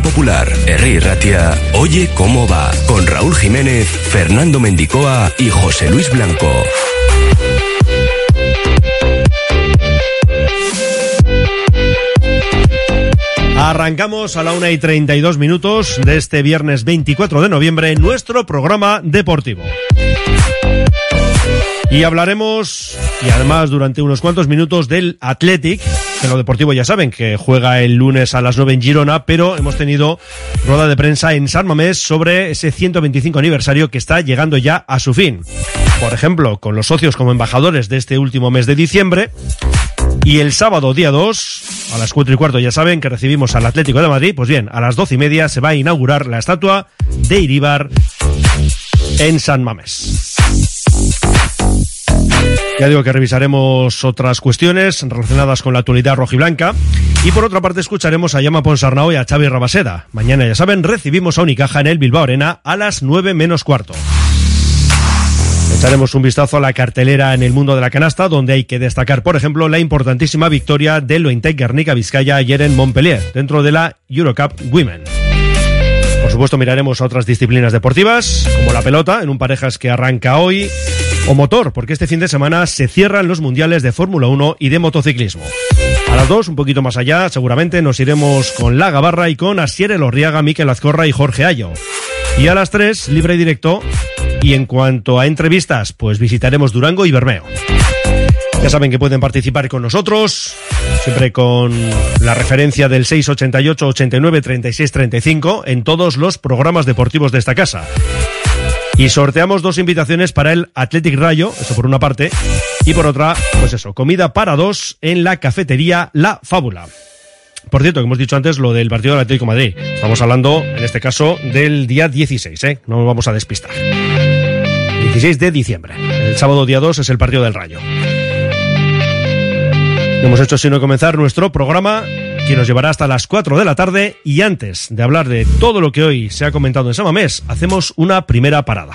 Popular, Herri Ratia, Oye cómo va, con Raúl Jiménez, Fernando Mendicoa y José Luis Blanco. Arrancamos a la 1 y 32 minutos de este viernes 24 de noviembre nuestro programa deportivo. Y hablaremos, y además durante unos cuantos minutos, del Athletic, que lo deportivo ya saben que juega el lunes a las 9 en Girona, pero hemos tenido rueda de prensa en San Mamés sobre ese 125 aniversario que está llegando ya a su fin. Por ejemplo, con los socios como embajadores de este último mes de diciembre. Y el sábado, día 2, a las 4 y cuarto, ya saben que recibimos al Atlético de Madrid. Pues bien, a las 12 y media se va a inaugurar la estatua de Iribar en San Mamés. Ya digo que revisaremos otras cuestiones relacionadas con la actualidad rojiblanca. Y por otra parte escucharemos a Yama Ponsarnau y a Xavi Rabaseda. Mañana, ya saben, recibimos a Unicaja en el Bilbao Arena a las 9 menos cuarto. Echaremos un vistazo a la cartelera en el mundo de la canasta, donde hay que destacar, por ejemplo, la importantísima victoria del Lointec Guernica Vizcaya ayer en Montpellier, dentro de la Eurocup Women. Por supuesto, miraremos otras disciplinas deportivas, como la pelota, en un parejas que arranca hoy, o motor, porque este fin de semana se cierran los mundiales de Fórmula 1 y de motociclismo. A las dos, un poquito más allá, seguramente nos iremos con La Gabarra y con Asier Elorriaga, Miquel Azcorra y Jorge Ayo. Y a las tres, libre y directo, y en cuanto a entrevistas, pues visitaremos Durango y Bermeo. Ya saben que pueden participar con nosotros, siempre con la referencia del 688 89 36 35 en todos los programas deportivos de esta casa. Y sorteamos dos invitaciones para el Athletic Rayo, eso por una parte, y por otra, pues eso, comida para dos en la cafetería La Fábula. Por cierto, que hemos dicho antes lo del partido del Atlético Madrid. Estamos hablando, en este caso, del día 16, ¿eh? No nos vamos a despistar. 16 de diciembre. El sábado día 2 es el partido del Rayo. Hemos hecho sino comenzar nuestro programa que nos llevará hasta las 4 de la tarde y antes de hablar de todo lo que hoy se ha comentado en Samamés, hacemos una primera parada.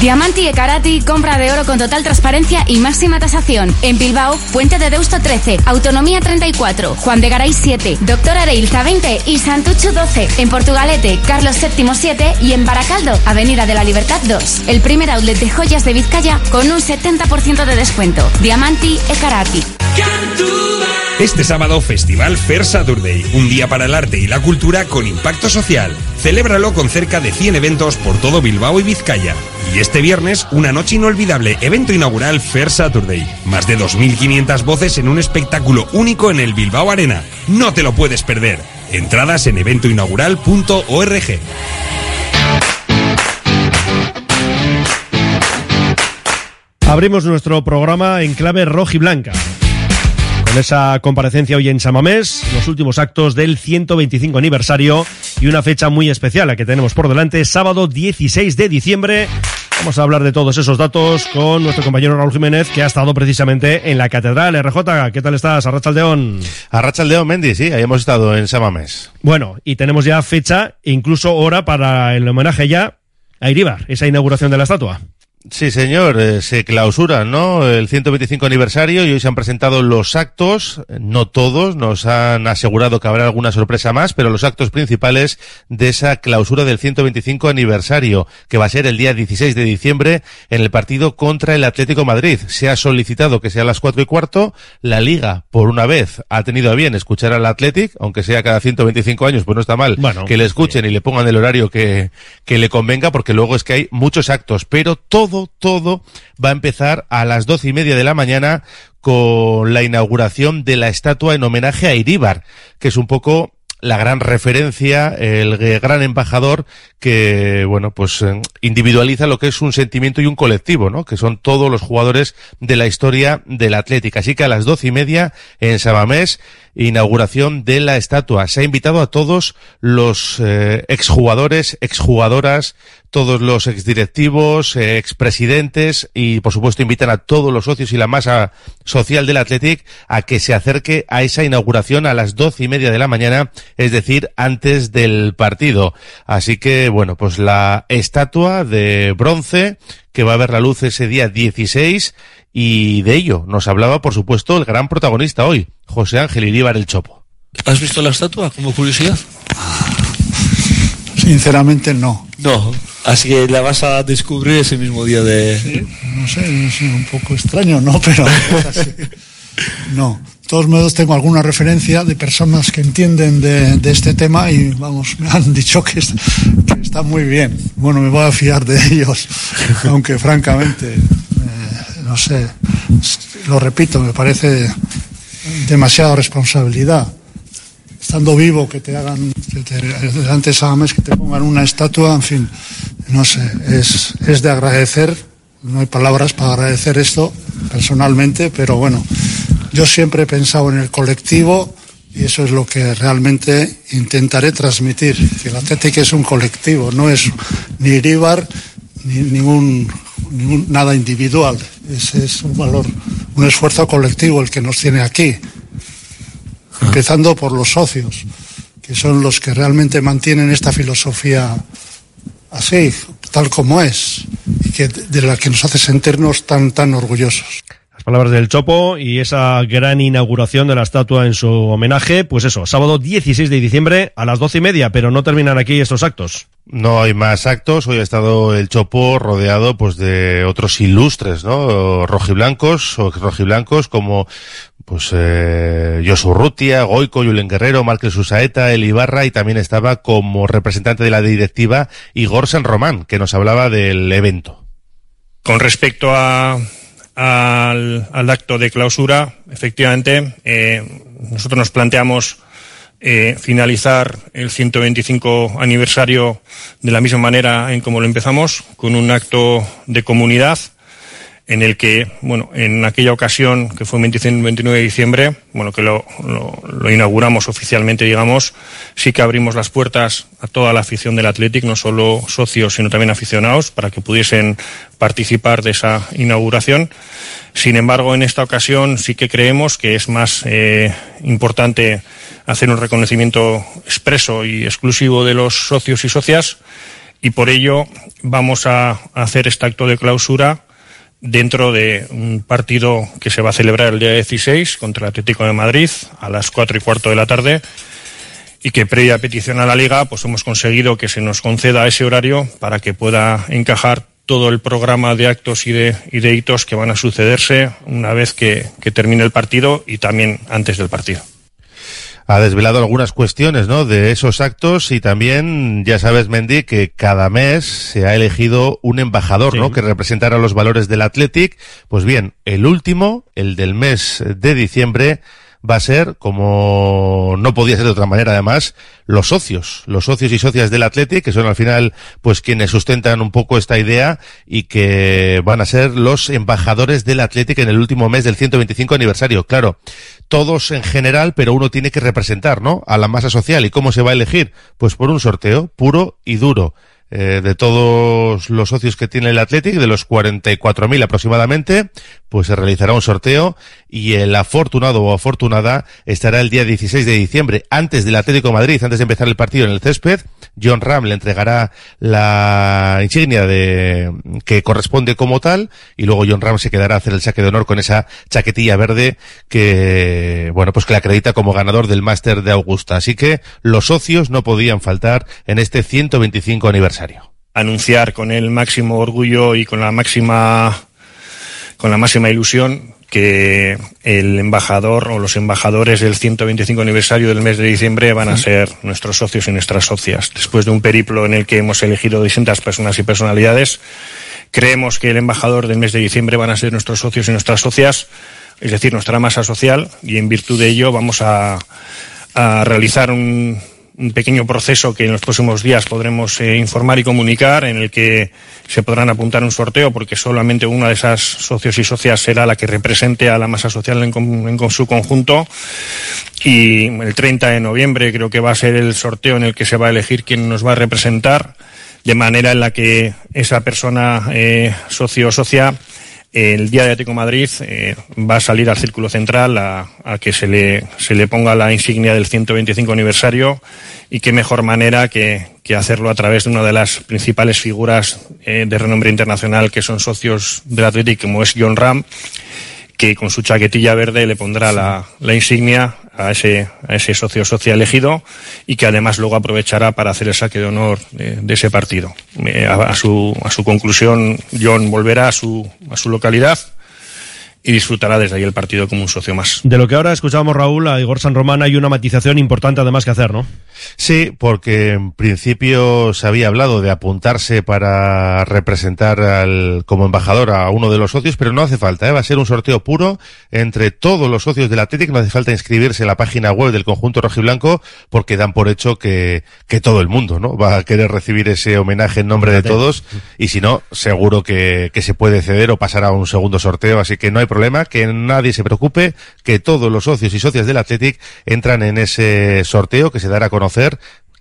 Diamanti e Karati, compra de oro con total transparencia y máxima tasación. En Bilbao, Puente de Deusto 13, Autonomía 34, Juan de Garay 7, Doctor Areilza 20 y Santucho 12. En Portugalete, Carlos VII 7 y en Baracaldo, Avenida de la Libertad 2. El primer outlet de joyas de Vizcaya con un 70% de descuento. Diamanti e Karati. Este sábado, Festival Fair Saturday, un día para el arte y la cultura con impacto social. Celébralo con cerca de 100 eventos por todo Bilbao y Vizcaya. Y este viernes, una noche inolvidable, evento inaugural Fair Saturday. Más de 2.500 voces en un espectáculo único en el Bilbao Arena. No te lo puedes perder. Entradas en eventoinaugural.org. Abrimos nuestro programa en clave rojiblanca. Con esa comparecencia hoy en Samamés, los últimos actos del 125 aniversario y una fecha muy especial la que tenemos por delante, sábado 16 de diciembre. Vamos a hablar de todos esos datos con nuestro compañero Raúl Jiménez, que ha estado precisamente en la Catedral RJ. ¿Qué tal estás, Arrachaldeón? Arrachaldeón, Mendy, sí, ahí hemos estado en Samamés. Bueno, y tenemos ya fecha, incluso hora para el homenaje ya a Iribar, esa inauguración de la estatua. Sí, señor, eh, se clausura, ¿no? El 125 aniversario y hoy se han presentado los actos, no todos, nos han asegurado que habrá alguna sorpresa más, pero los actos principales de esa clausura del 125 aniversario, que va a ser el día 16 de diciembre en el partido contra el Atlético Madrid. Se ha solicitado que sea a las cuatro y cuarto. La Liga, por una vez, ha tenido a bien escuchar al Athletic, aunque sea cada 125 años, pues no está mal Bueno, que le escuchen y le pongan el horario que, que le convenga, porque luego es que hay muchos actos, pero todo, todo va a empezar a las doce y media de la mañana con la inauguración de la estatua en homenaje a Iríbar, que es un poco la gran referencia, el gran embajador que, bueno, pues eh, individualiza lo que es un sentimiento y un colectivo, ¿no? Que son todos los jugadores de la historia del Atlético. Así que a las doce y media en Sabamés, inauguración de la estatua. Se ha invitado a todos los eh, exjugadores, exjugadoras, todos los exdirectivos, eh, expresidentes y por supuesto invitan a todos los socios y la masa social del Athletic a que se acerque a esa inauguración a las doce y media de la mañana, es decir, antes del partido. Así que, bueno, pues la estatua de bronce que va a ver la luz ese día 16 y de ello nos hablaba, por supuesto, el gran protagonista hoy, José Ángel Iríbar el Chopo. ¿Has visto la estatua como curiosidad? Sinceramente no. No, así que la vas a descubrir ese mismo día de... No sé, es un poco extraño, ¿no? Pero es así. No. Todos modos tengo alguna referencia de personas que entienden de, de este tema y vamos, me han dicho que, es- que está muy bien. Bueno, me voy a fiar de ellos, aunque francamente, eh, no sé, lo repito, me parece demasiada responsabilidad. Estando vivo, que te hagan, que te, delante de que te pongan una estatua, en fin, no sé, es, es de agradecer, no hay palabras para agradecer esto personalmente, pero bueno, yo siempre he pensado en el colectivo y eso es lo que realmente intentaré transmitir, que el Atlético es un colectivo, no es ni Iríbar ni ningún, ningún nada individual, ese es un valor, un esfuerzo colectivo el que nos tiene aquí, empezando por los socios, que son los que realmente mantienen esta filosofía así, tal como es, y que de la que nos hace sentirnos tan tan orgullosos. Las palabras del Chopo y esa gran inauguración de la estatua en su homenaje, pues eso, sábado 16 de diciembre a las doce y media, pero no terminan aquí estos actos. No hay más actos. Hoy ha estado el Chopo rodeado pues de otros ilustres, ¿no? Rojiblancos o rojiblancos como pues eh, Josu Rutia, Goico, Julen Guerrero, Márquez Susaeta, El Ibarra y también estaba como representante de la directiva Igor San Román, que nos hablaba del evento. Con respecto a, al, al acto de clausura, efectivamente, eh, nosotros nos planteamos eh, finalizar el 125 aniversario de la misma manera en como lo empezamos, con un acto de comunidad en el que, bueno, en aquella ocasión, que fue el 29 de diciembre, bueno, que lo, lo, lo, inauguramos oficialmente, digamos, sí que abrimos las puertas a toda la afición del Athletic, no solo socios, sino también aficionados, para que pudiesen participar de esa inauguración. Sin embargo, en esta ocasión sí que creemos que es más eh, importante hacer un reconocimiento expreso y exclusivo de los socios y socias, y por ello vamos a hacer este acto de clausura dentro de un partido que se va a celebrar el día 16 contra el Atlético de Madrid a las cuatro y cuarto de la tarde y que previa petición a la liga pues hemos conseguido que se nos conceda ese horario para que pueda encajar todo el programa de actos y de, y de hitos que van a sucederse una vez que termine el partido y también antes del partido ha desvelado algunas cuestiones, ¿no? De esos actos y también, ya sabes, Mendy, que cada mes se ha elegido un embajador, sí. ¿no? Que representará los valores del Athletic. Pues bien, el último, el del mes de diciembre, va a ser, como no podía ser de otra manera además, los socios, los socios y socias del Athletic, que son al final pues quienes sustentan un poco esta idea y que van a ser los embajadores del Athletic en el último mes del 125 aniversario. Claro, todos en general, pero uno tiene que representar, ¿no? A la masa social. ¿Y cómo se va a elegir? Pues por un sorteo puro y duro eh, de todos los socios que tiene el Athletic, de los 44.000 aproximadamente, pues se realizará un sorteo y el afortunado o afortunada estará el día 16 de diciembre, antes del Atlético Madrid, antes de empezar el partido en el césped. John Ram le entregará la insignia de que corresponde como tal y luego John Ram se quedará a hacer el saque de honor con esa chaquetilla verde que, bueno, pues que le acredita como ganador del máster de Augusta. Así que los socios no podían faltar en este 125 aniversario anunciar con el máximo orgullo y con la máxima con la máxima ilusión que el embajador o los embajadores del 125 aniversario del mes de diciembre van a ser nuestros socios y nuestras socias. Después de un periplo en el que hemos elegido distintas personas y personalidades, creemos que el embajador del mes de diciembre van a ser nuestros socios y nuestras socias, es decir, nuestra masa social, y en virtud de ello vamos a, a realizar un, un pequeño proceso que en los próximos días podremos eh, informar y comunicar, en el que se podrán apuntar un sorteo, porque solamente una de esas socios y socias será la que represente a la masa social en, en, su conjunto. Y el 30 de noviembre creo que va a ser el sorteo en el que se va a elegir quién nos va a representar, de manera en la que esa persona eh, socio o socia el día de Atlético Madrid eh, va a salir al círculo central a, que se le, se le ponga la insignia del 125 aniversario y qué mejor manera que, que hacerlo a través de una de las principales figuras eh, de renombre internacional que son socios del Atlético, como es John Ram, que con su chaquetilla verde le pondrá la, la insignia a ese, a ese socio socio elegido y que además luego aprovechará para hacer el saque de honor de, ese partido. A, a, su, a su conclusión, John volverá a su, a su localidad y disfrutará desde ahí el partido como un socio más. De lo que ahora escuchábamos, Raúl, a Igor San Román hay una matización importante además que hacer, ¿no? Sí, porque en principio se había hablado de apuntarse para representar al, como embajador a uno de los socios, pero no hace falta, ¿eh? va a ser un sorteo puro entre todos los socios del Atlético, no hace falta inscribirse en la página web del conjunto rojiblanco porque dan por hecho que, que todo el mundo ¿no? va a querer recibir ese homenaje en nombre de todos y si no, seguro que, que se puede ceder o pasar a un segundo sorteo, así que no hay problema, que nadie se preocupe, que todos los socios y socias del Athletic entran en ese sorteo que se dará a conocer conocer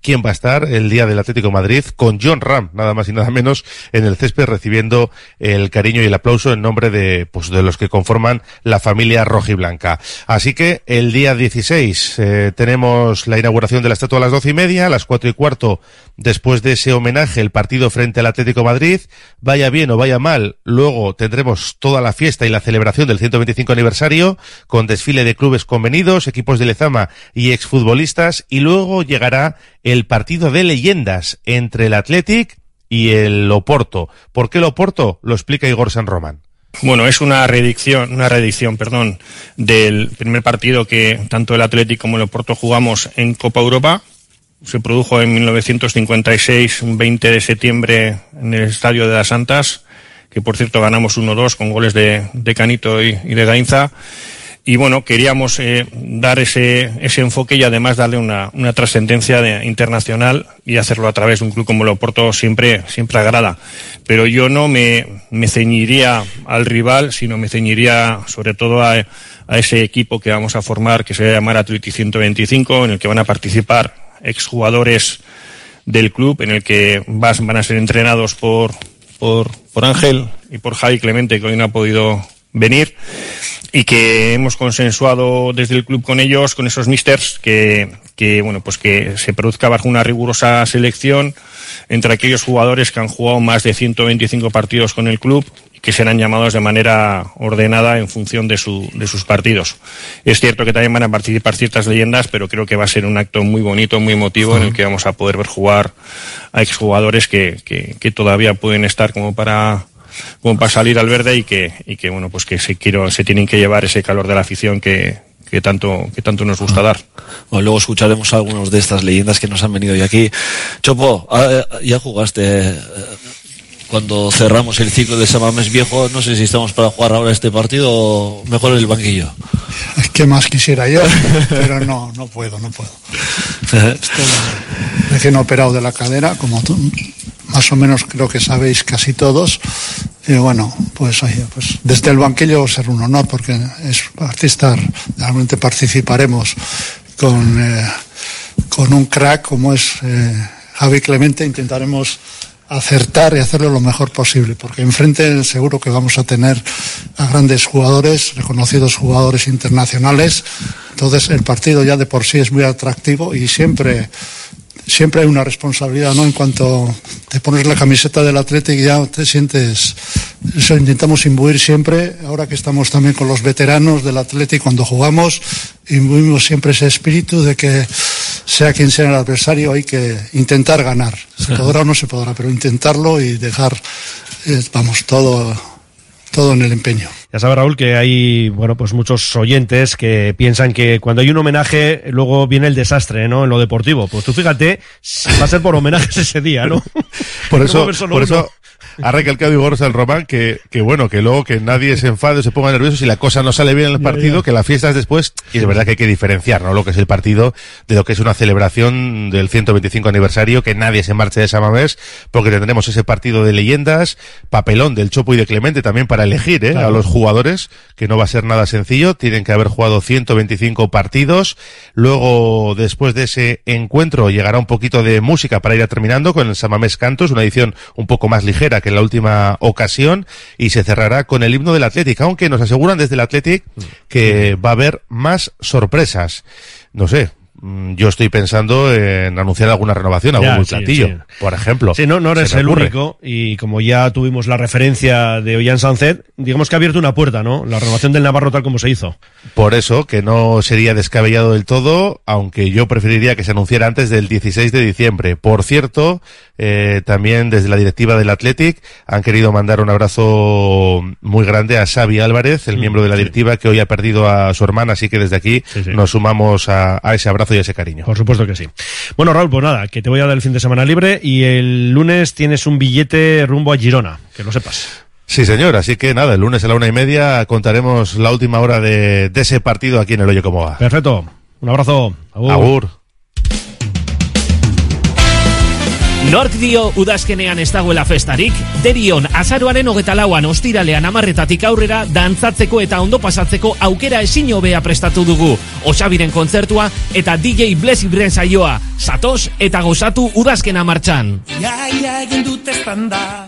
quién va a estar el día del Atlético Madrid con John Ram, nada más y nada menos, en el césped recibiendo el cariño y el aplauso en nombre de, pues, de los que conforman la familia rojiblanca. Así que el día 16 eh, tenemos la inauguración de la estatua a las doce y media, a las cuatro y cuarto, después de ese homenaje, el partido frente al Atlético Madrid. Vaya bien o vaya mal, luego tendremos toda la fiesta y la celebración del 125 aniversario, con desfile de clubes convenidos, equipos de Lezama y exfutbolistas, y luego llegará el partido de leyendas entre el Athletic y el Oporto. ¿Por qué el Oporto? Lo explica Igor San Román. Bueno, es una reedición, una reedición, perdón, del primer partido que tanto el Athletic como el Oporto jugamos en Copa Europa. Se produjo en 1956, un 20 de septiembre, en el Estadio de las Santas, que por cierto ganamos 1-2 con goles de, de Canito y, y de Gainza. Y bueno, queríamos eh, dar ese, ese enfoque y además darle una, una trascendencia de- internacional y hacerlo a través de un club como el Oporto siempre, siempre agrada. Pero yo no me, ceñiría al rival, sino me ceñiría sobre todo a, a ese equipo que vamos a formar, que se va a llamar Atleti 125, en el que van a participar exjugadores del club, en el que vas- van a ser entrenados por, por, por Ángel y por Javi Clemente, que hoy no ha podido venir y que hemos consensuado desde el club con ellos, con esos misters, que, que bueno, pues que se produzca bajo una rigurosa selección entre aquellos jugadores que han jugado más de 125 partidos con el club y que serán llamados de manera ordenada en función de, su, de sus partidos. Es cierto que también van a participar ciertas leyendas, pero creo que va a ser un acto muy bonito, muy emotivo, en el que vamos a poder ver jugar a exjugadores que, que, que todavía pueden estar como para como para salir al verde y que, y que bueno, pues que se, quiero, se tienen que llevar ese calor de la afición que, que tanto, que tanto nos gusta dar. Bueno, luego escucharemos a algunos de estas leyendas que nos han venido hoy aquí. Chopo, ah, ya jugaste eh, cuando cerramos el ciclo de Samamés Viejo. No sé si estamos para jugar ahora este partido o mejor en el banquillo. ¿Qué más quisiera yo? Pero no, no puedo, no puedo. Estoy recién operado de la cadera, como tú, más o menos creo que sabéis casi todos. Y bueno, pues, oye, pues desde el banquillo ser un honor porque es artista, realmente participaremos con, eh, con un crack como es eh, Javi Clemente, intentaremos acertar y hacerlo lo mejor posible, porque enfrente seguro que vamos a tener a grandes jugadores, reconocidos jugadores internacionales, entonces el partido ya de por sí es muy atractivo y siempre siempre hay una responsabilidad, ¿no? En cuanto te pones la camiseta del Atlético ya te sientes eso intentamos imbuir siempre, ahora que estamos también con los veteranos del Atlético cuando jugamos, imbuimos siempre ese espíritu de que sea quien sea el adversario hay que intentar ganar. Se podrá o no se podrá, pero intentarlo y dejar eh, vamos todo todo en el empeño. Ya sabe Raúl que hay, bueno, pues muchos oyentes que piensan que cuando hay un homenaje luego viene el desastre, ¿no? En lo deportivo. Pues tú fíjate, va a ser por homenajes ese día, ¿no? Por eso, por uno. eso ha recalcado Igor el Román que, que bueno, que luego que nadie se enfade o se ponga nervioso si la cosa no sale bien en el partido, que la fiesta es después, y es verdad que hay que diferenciar, ¿no? Lo que es el partido de lo que es una celebración del 125 aniversario, que nadie se marche de Samamés, porque tendremos ese partido de leyendas, papelón del Chopo y de Clemente también para elegir, ¿eh? Claro. A los jugadores, que no va a ser nada sencillo, tienen que haber jugado 125 partidos, luego después de ese encuentro llegará un poquito de música para ir a terminando con el Samamés Cantos, una edición un poco más ligera que en la última ocasión, y se cerrará con el himno del Athletic, aunque nos aseguran desde el Athletic que va a haber más sorpresas. No sé, mm, yo estoy pensando en anunciar alguna renovación, algún Ya, sí, platillo, sí. por ejemplo. Sí, no, no eres el ocurre. único y como ya tuvimos la referencia de Ollán Sancet, digamos que ha abierto una puerta, ¿no? La renovación del Navarro tal como se hizo. Por eso, que no sería descabellado del todo, aunque yo preferiría que se anunciara antes del 16 de diciembre. Por cierto, eh, también desde la directiva del Athletic han querido mandar un abrazo muy grande a Xavi Álvarez, el miembro de la directiva que hoy ha perdido a su hermana, así que desde aquí nos sumamos a, a ese abrazo y ese cariño. Por supuesto que sí. Bueno, Raúl, pues nada, que te voy a dar el fin de semana libre y el lunes tienes un billete rumbo a Girona, que lo sepas. Sí, señor, así que nada, el lunes a la una y media contaremos la última hora de, de ese partido aquí en el Oye Cómo Va. Perfecto. Un abrazo. Agur. Agur. Nork dio udazkenean ez dagoela festarik, derion azaroaren hogeta lauan ostiralean amarretatik aurrera dantzatzeko eta ondo pasatzeko aukera ezin hobea prestatu dugu. Osabiren kontzertua eta DJ Blessing Bren saioa. Zatoz eta gozatu udazkena martxan. Iaia egin dut estanda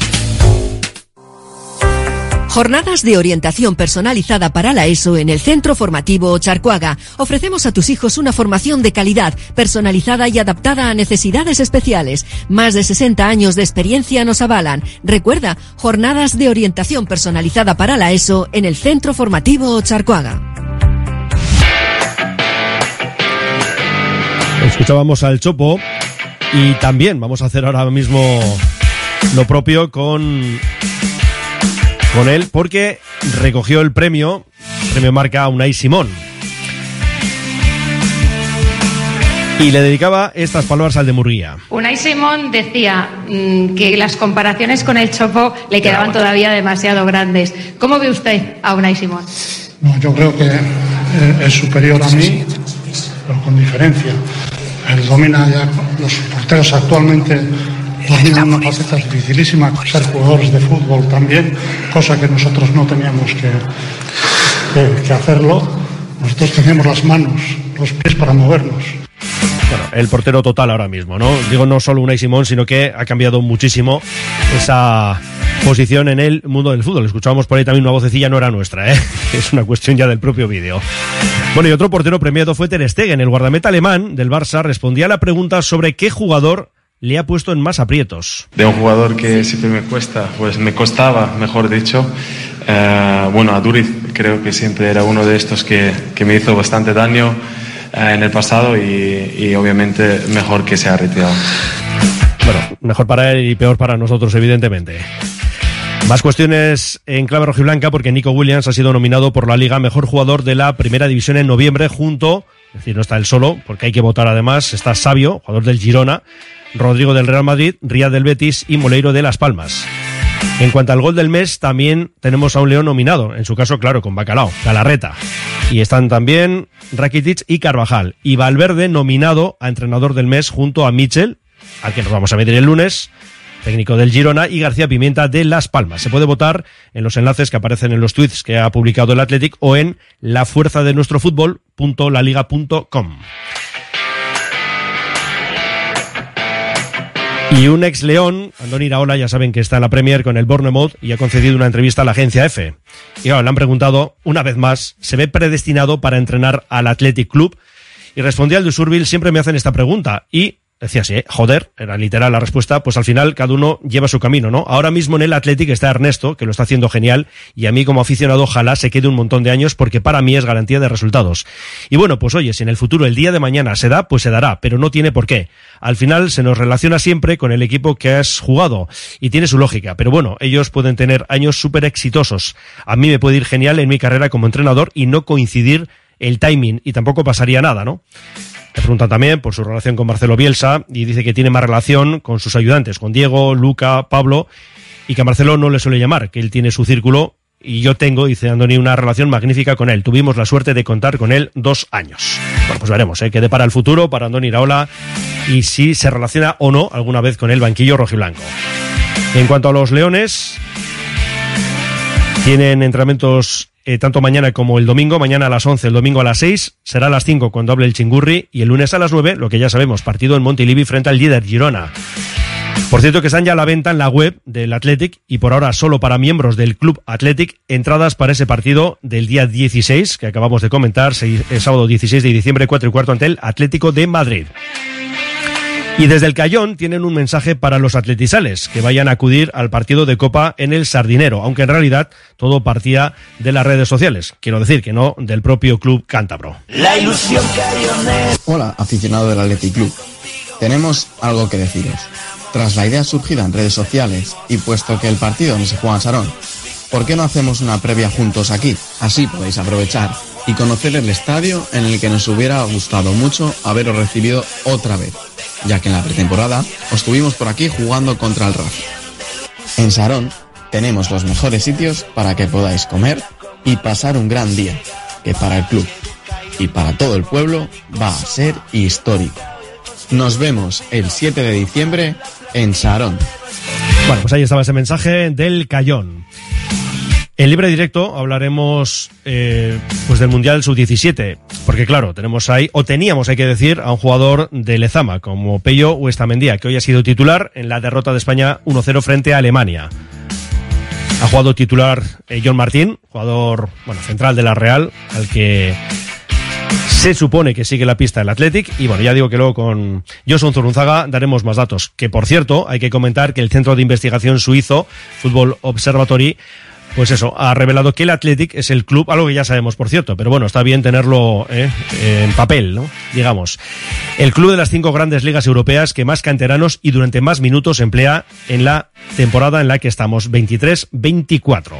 Jornadas de orientación personalizada para la ESO en el Centro Formativo Charcuaga. Ofrecemos a tus hijos una formación de calidad, personalizada y adaptada a necesidades especiales. Más de 60 años de experiencia nos avalan. Recuerda, jornadas de orientación personalizada para la ESO en el Centro Formativo Charcuaga. Escuchábamos al Chopo y también vamos a hacer ahora mismo lo propio con con él porque recogió el premio, premio marca Unai Simón. Y le dedicaba estas palabras al de Murguía. Unai Simón decía mm, que las comparaciones con el Chopo le quedaban todavía demasiado grandes. ¿Cómo ve usted a Unai Simón? No, yo creo que es superior a mí, pero con diferencia. Él domina ya los porteros actualmente dominan una faceta dificilísima, ser jugadores de fútbol también, cosa que nosotros no teníamos que, que- que hacerlo. Nosotros teníamos las manos, los pies para movernos. Bueno, el portero total ahora mismo, ¿no? Digo no solo Unai Simón, sino que ha cambiado muchísimo esa posición en el mundo del fútbol. Escuchábamos por ahí también una vocecilla, no era nuestra, ¿eh? Es una cuestión ya del propio vídeo. Bueno, y otro portero premiado fue Ter Stegen. El guardameta alemán del Barça respondía a la pregunta sobre qué jugador le ha puesto en más aprietos. de un jugador que siempre me cuesta, pues me costaba, mejor dicho. Eh, bueno, a Duriz creo que siempre era uno de estos que, que me hizo bastante daño eh, en el pasado y, y obviamente mejor que se ha retirado. Bueno, mejor para él y peor para nosotros, evidentemente. Más cuestiones en clave rojiblanca porque Nico Williams ha sido nominado por la Liga Mejor Jugador de la Primera División en noviembre junto, es decir, no está él solo, porque hay que votar además, está Sabio, jugador del Girona, Rodrigo del Real Madrid, Riyad del Betis y Moleiro de Las Palmas. En cuanto al gol del mes, también tenemos a un león nominado, en su caso, claro, con Bacalao, Galarreta. Y están también Rakitic y Carvajal. Y Valverde nominado a entrenador del mes junto a Mitchell, al que nos vamos a meter el lunes, técnico del Girona, y García Pimienta de Las Palmas. Se puede votar en los enlaces que aparecen en los tweets que ha publicado el Athletic o en lafuerzadenuestrofutbol.laliga.com. Y un ex León, Andoni Iraola, ya saben que está en la Premier con el Bournemouth y ha concedido una entrevista a la agencia F. Y ahora le han preguntado, una vez más, ¿se ve predestinado para entrenar al Athletic Club? Y respondía al de Surville, siempre me hacen esta pregunta. Y decía así, ¿eh? joder, era literal la respuesta, pues al final cada uno lleva su camino, ¿no? Ahora mismo en el Athletic está Ernesto, que lo está haciendo genial, y a mí como aficionado ojalá se quede un montón de años porque para mí es garantía de resultados. Y bueno, pues oye, si en el futuro el día de mañana se da, pues se dará, pero no tiene por qué. Al final se nos relaciona siempre con el equipo que has jugado y tiene su lógica, pero bueno, ellos pueden tener años súper exitosos. A mí me puede ir genial en mi carrera como entrenador y no coincidir el timing y tampoco pasaría nada, ¿no? Le preguntan también por su relación con Marcelo Bielsa y dice que tiene más relación con sus ayudantes, con Diego, Luca, Pablo, y que a Marcelo no le suele llamar, que él tiene su círculo y yo tengo, dice Andoni, una relación magnífica con él. Tuvimos la suerte de contar con él dos años. Bueno, pues veremos, ¿eh? qué depara el futuro para Andoni Iraola y si se relaciona o no alguna vez con el banquillo rojiblanco. En cuanto a los Leones, tienen entrenamientos eh, tanto mañana como el domingo, mañana a las 11, el domingo a las 6, será a las 5 cuando hable el chingurri y el lunes a las 9, lo que ya sabemos, partido en Montilivi frente al líder Girona. Por cierto que están ya a la venta en la web del Athletic y por ahora solo para miembros del Club Athletic entradas para ese partido del día 16 que acabamos de comentar, el sábado 16 de diciembre 4 y cuarto ante el Atlético de Madrid. Y desde el Cayón tienen un mensaje para los atletizales, que vayan a acudir al partido de Copa en el Sardinero, aunque en realidad todo partía de las redes sociales. Quiero decir que no del propio club cántabro. La ilusión Hola, aficionado del Athletic Club. Tenemos algo que deciros. Tras la idea surgida en redes sociales y puesto que el partido no se juega en Sarón, ¿por qué no hacemos una previa juntos aquí? Así podéis aprovechar y conocer el estadio en el que nos hubiera gustado mucho haberos recibido otra vez, ya que en la pretemporada os tuvimos por aquí jugando contra el Rafa. En Sarón tenemos los mejores sitios para que podáis comer y pasar un gran día, que para el club y para todo el pueblo va a ser histórico. Nos vemos el 7 de diciembre en Sarón. Bueno, pues ahí estaba ese mensaje del Cayón. En libre directo hablaremos eh, pues del Mundial Sub-17, porque claro, tenemos ahí, o teníamos, hay que decir, a un jugador de Lezama, como Pello Huestamendía, que hoy ha sido titular en la derrota de España 1-0 frente a Alemania. Ha jugado titular eh, John Martín, jugador bueno, central de la Real, al que se supone que sigue la pista el Athletic y bueno, ya digo que luego con Joson Zurunzaga daremos más datos. Que por cierto, hay que comentar que el Centro de Investigación Suizo, Fútbol Observatory, pues eso, ha revelado que el Athletic es el club, algo que ya sabemos por cierto, pero bueno, está bien tenerlo eh, en papel, ¿no? Digamos. El club de las cinco grandes ligas europeas que más canteranos y durante más minutos emplea en la temporada en la que estamos, 23-24.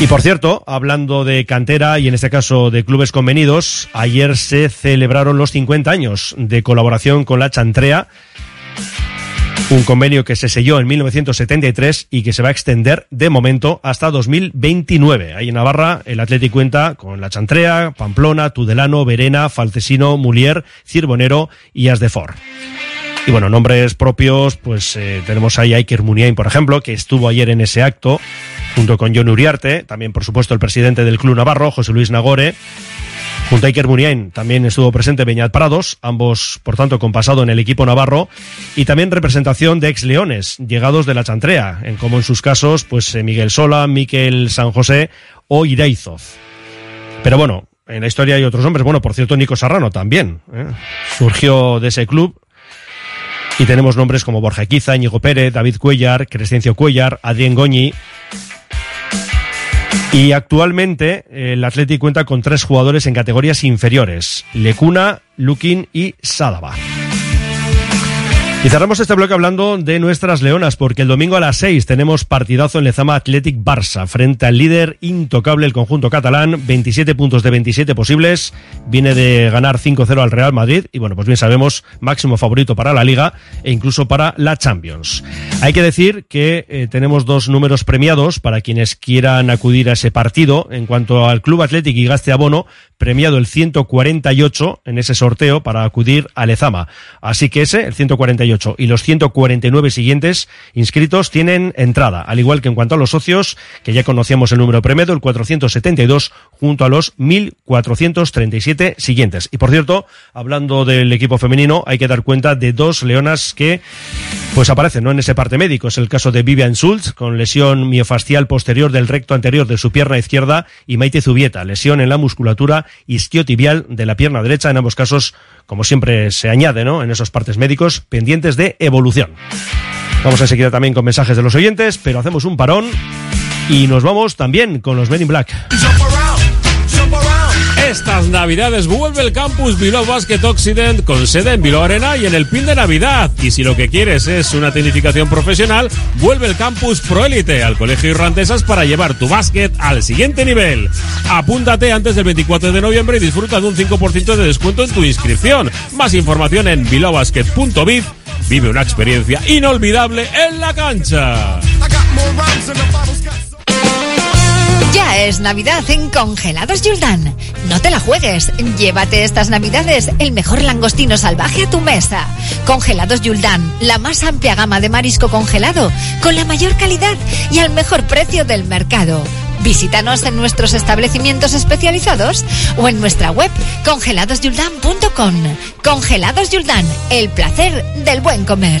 Y por cierto, hablando de cantera y en este caso de clubes convenidos, ayer se celebraron los 50 años de colaboración con la Chantrea, un convenio que se selló en 1973 y que se va a extender de momento hasta 2029. Ahí en Navarra el Atlético cuenta con la Chantrea, Pamplona, Tudelano, Verena, Falcesino, Mulier, Cirbonero y Asdefor. Y bueno, nombres propios, pues eh, tenemos ahí a Iker Muniain, por ejemplo, que estuvo ayer en ese acto, junto con John Uriarte, también por supuesto el presidente del Club Navarro, José Luis Nagore, junto a Iker Muniain también estuvo presente Beñat Prados, ambos por tanto con pasado en el equipo navarro, y también representación de ex leones, llegados de la Chantrea, en como en sus casos, pues eh, Miguel Sola, Miquel San José o Iraizoz. Pero bueno, en la historia hay otros nombres, bueno, por cierto, Nico Serrano también, ¿eh? surgió de ese club, y tenemos nombres como Borja Quiza, Íñigo Pérez, David Cuellar, Crescencio Cuellar, Adrián Goñi. Y actualmente el Athletic cuenta con tres jugadores en categorías inferiores, Lecuna, Lukin y Sadaba. Y cerramos este bloque hablando de nuestras leonas, porque el domingo a las 6 tenemos partidazo en Lezama Athletic Barça, frente al líder intocable, el conjunto catalán, 27 puntos de 27 posibles, viene de ganar 5-0 al Real Madrid, y bueno, pues bien sabemos, máximo favorito para la Liga e incluso para la Champions. Hay que decir que eh, tenemos dos números premiados para quienes quieran acudir a ese partido. En cuanto al Club Athletic y gaste abono, premiado el 148 en ese sorteo para acudir a Lezama. Así que ese, el 148 y los 149 siguientes inscritos tienen entrada, al igual que en cuanto a los socios, que ya conocíamos el número premedo, el 472, junto a los 1437 siguientes. Y por cierto, hablando del equipo femenino, hay que dar cuenta de dos leonas que pues aparecen ¿no? en ese parte médico. Es el caso de Vivian Schultz, con lesión miofascial posterior del recto anterior de su pierna izquierda, y Maite Zubieta, lesión en la musculatura isquiotibial de la pierna derecha, en ambos casos como siempre se añade, ¿no? En esos partes médicos pendientes de evolución. Vamos a seguir también con mensajes de los oyentes, pero hacemos un parón y nos vamos también con los Men in Black. Estas navidades vuelve el campus Bilbao Basket Occident con sede en Bilbao Arena y en el pin de Navidad. Y si lo que quieres es una tecnificación profesional, vuelve el campus Proélite al Colegio Irrantesas para llevar tu básquet al siguiente nivel. Apúntate antes del 24 de noviembre y disfruta de un 5% de descuento en tu inscripción. Más información en bilbaobasket.biz. Vive una experiencia inolvidable en la cancha. Ya es Navidad en Congelados Yuldan. No te la juegues. Llévate estas Navidades el mejor langostino salvaje a tu mesa. Congelados Yuldan, la más amplia gama de marisco congelado, con la mayor calidad y al mejor precio del mercado. Visítanos en nuestros establecimientos especializados o en nuestra web congeladosyuldan.com. Congelados Yuldan, el placer del buen comer.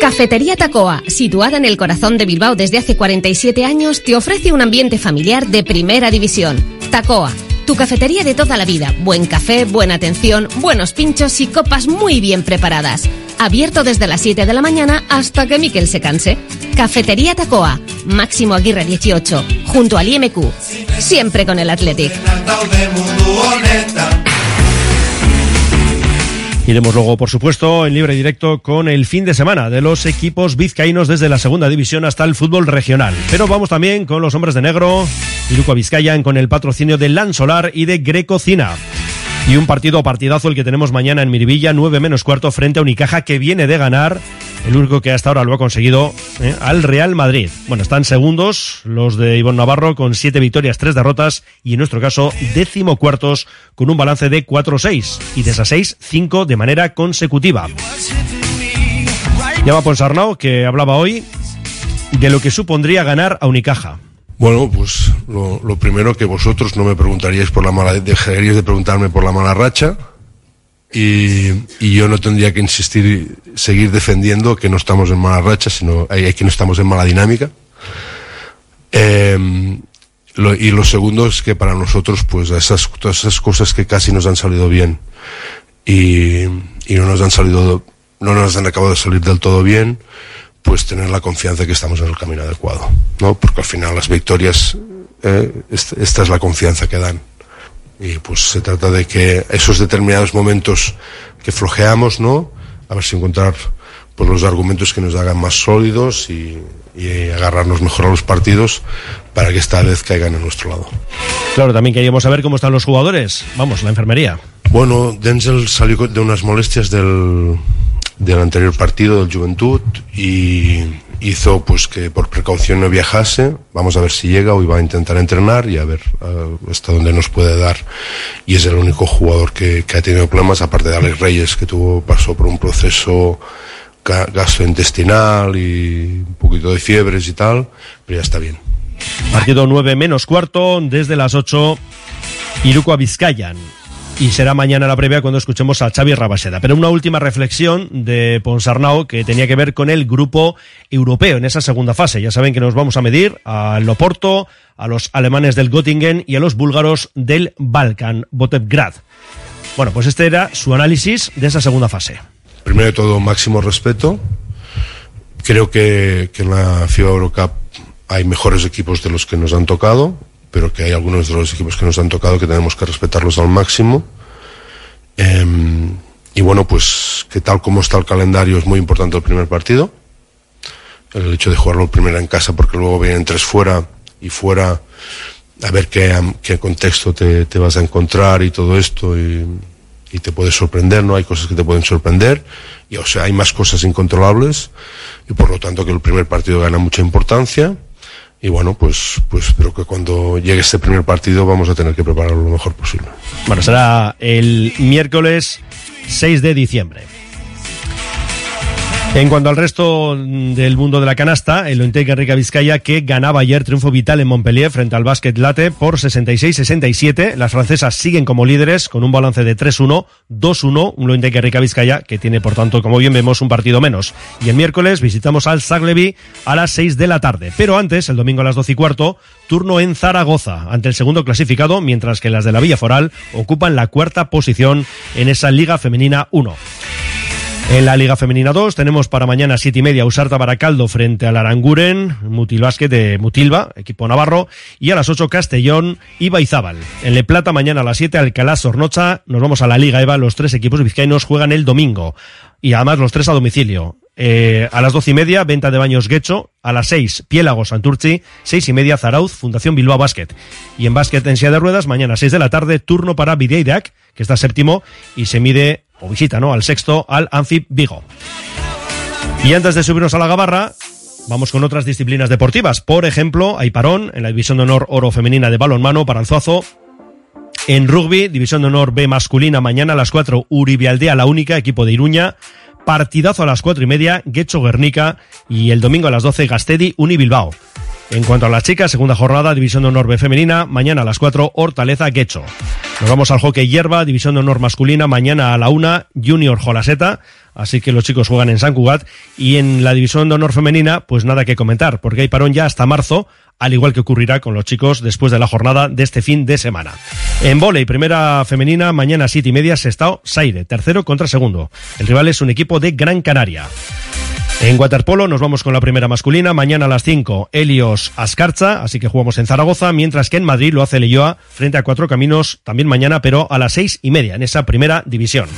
Cafetería Tacoa, situada en el corazón de Bilbao desde hace 47 años, te ofrece un ambiente familiar de primera división. Tacoa, tu cafetería de toda la vida. Buen café, buena atención, buenos pinchos y copas muy bien preparadas. Abierto desde las 7 de la mañana hasta que Miquel se canse. Cafetería Tacoa, Máximo Aguirre 18, junto al IMQ. Siempre con el Athletic. Iremos luego, por supuesto, en libre directo con el fin de semana de los equipos vizcaínos desde la segunda división hasta el fútbol regional. Pero vamos también con los hombres de negro, Iruko Vizcayan con el patrocinio de Lan Solar y de Greco Cina. Y un partido partidazo el que tenemos mañana en Miribilla, 9 menos cuarto, frente a Unicaja, que viene de ganar, el único que hasta ahora lo ha conseguido, ¿eh? al Real Madrid. Bueno, están segundos los de Ivonne Navarro con 7 victorias, 3 derrotas, y en nuestro caso, décimo cuartos con un balance de 4-6, y de esas 6, 5 de manera consecutiva. Llama Ponsarnau, que hablaba hoy de lo que supondría ganar a Unicaja. Bueno, pues lo, lo, primero que vosotros no me preguntaríais por la mala, dejaríais de preguntarme por la mala racha y, y, yo no tendría que insistir, seguir defendiendo que no estamos en mala racha, sino hay, que no estamos en mala dinámica. Eh, lo, y lo segundo es que para nosotros, pues esas, todas esas cosas que casi nos han salido bien y, y no nos han salido, no nos han acabado de salir del todo bien, pues tener la confianza de que estamos en el camino adecuado, ¿no? Porque al final las victorias, eh, esta, es la confianza que dan. Y pues se trata de que esos determinados momentos que flojeamos, ¿no? A ver si encontrar pues los argumentos que nos hagan más sólidos y, y agarrarnos mejor a los partidos para que esta vez caigan a nuestro lado. Claro, también queríamos saber cómo están los jugadores. Vamos, la enfermería. Bueno, Denzel salió de unas molestias del, del anterior partido del Juventud y hizo pues que por precaución no viajase. Vamos a ver si llega. Hoy va a intentar entrenar y a ver uh, hasta dónde nos puede dar. Y es el único jugador que, que, ha tenido problemas, aparte de Alex Reyes, que tuvo, pasó por un proceso gastrointestinal y un poquito de fiebres y tal, pero ya está bien. Partido 9 menos cuarto, desde las 8, Iruko a Vizcayan y será mañana la previa cuando escuchemos a Xavi Rabaseda. Pero una última reflexión de Ponsarnau que tenía que ver con el grupo europeo en esa segunda fase. Ya saben que nos vamos a medir a Loporto, a los alemanes del Göttingen y a los búlgaros del Balkan, Botevgrad. Bueno, pues este era su análisis de esa segunda fase. Primero de todo, máximo respeto. Creo que, que en la FIBA Eurocup hay mejores equipos de los que nos han tocado pero que hay algunos de los equipos que nos han tocado que tenemos que respetarlos al máximo. Eh, y bueno, pues que tal como está el calendario es muy importante el primer partido. El hecho de jugarlo primero en casa porque luego vienen tres fuera y fuera a ver qué, qué contexto te, te, vas a encontrar y todo esto y, y, te puede sorprender, ¿no? Hay cosas que te pueden sorprender y o sea, hay más cosas incontrolables y por lo tanto que el primer partido gana mucha importancia y bueno, pues, pues creo que cuando llegue este primer partido vamos a tener que prepararlo lo mejor posible. Bueno, será el miércoles 6 de diciembre. En cuanto al resto del mundo de la canasta, el Ointec Enrique Vizcaya que ganaba ayer triunfo vital en Montpellier frente al Basket Late por 66-67. Las francesas siguen como líderes con un balance de 3-1, 2-1, un Ointec Enrique Vizcaya que tiene por tanto, como bien vemos, un partido menos. Y el miércoles visitamos al Zaglevi a las 6 de la tarde. Pero antes, el domingo a las 12 y cuarto, turno en Zaragoza ante el segundo clasificado, mientras que las de la Villa Foral ocupan la cuarta posición en esa Liga Femenina 1. En la Liga Femenina 2 tenemos para mañana siete y media Usarta Baracaldo frente al Aranguren, Mutilbásquet de Mutilva, equipo navarro, y a las 8 Castellón y Baizábal. En Le Plata mañana a las 7 Alcalá Sornocha, nos vamos a la Liga EVA, los tres equipos vizcaínos juegan el domingo, y además los tres a domicilio. Eh, a las doce y media, venta de baños Guecho. A las seis, Piélago Santurci. Seis y media, Zarauz, Fundación Bilbao Basket. Y en básquet en silla de ruedas, mañana a seis de la tarde, turno para Videirak, que está séptimo y se mide o visita, ¿no? Al sexto, al Anfib Vigo. Y antes de subirnos a la gabarra, vamos con otras disciplinas deportivas. Por ejemplo, hay parón en la División de Honor Oro Femenina de Balonmano para el Zuazo. En rugby, División de Honor B masculina, mañana a las 4, Uribialdea la única, equipo de Iruña. Partidazo a las cuatro y media, Guecho Guernica. Y el domingo a las 12, Gastedi Uni Bilbao. En cuanto a las chicas, segunda jornada, División de Honor B femenina, mañana a las 4, Hortaleza Guecho. Nos vamos al hockey hierba, División de Honor masculina, mañana a la 1, Junior Jolaseta. Así que los chicos juegan en San Cugat. Y en la División de Honor femenina, pues nada que comentar, porque hay parón ya hasta marzo, al igual que ocurrirá con los chicos después de la jornada de este fin de semana. En volei, primera femenina, mañana siete y media, Sestao Saire, tercero contra segundo. El rival es un equipo de Gran Canaria. En waterpolo nos vamos con la primera masculina. Mañana a las 5, Helios Ascarcha, así que jugamos en Zaragoza, mientras que en Madrid lo hace Leyoa frente a Cuatro Caminos también mañana, pero a las seis y media en esa primera división.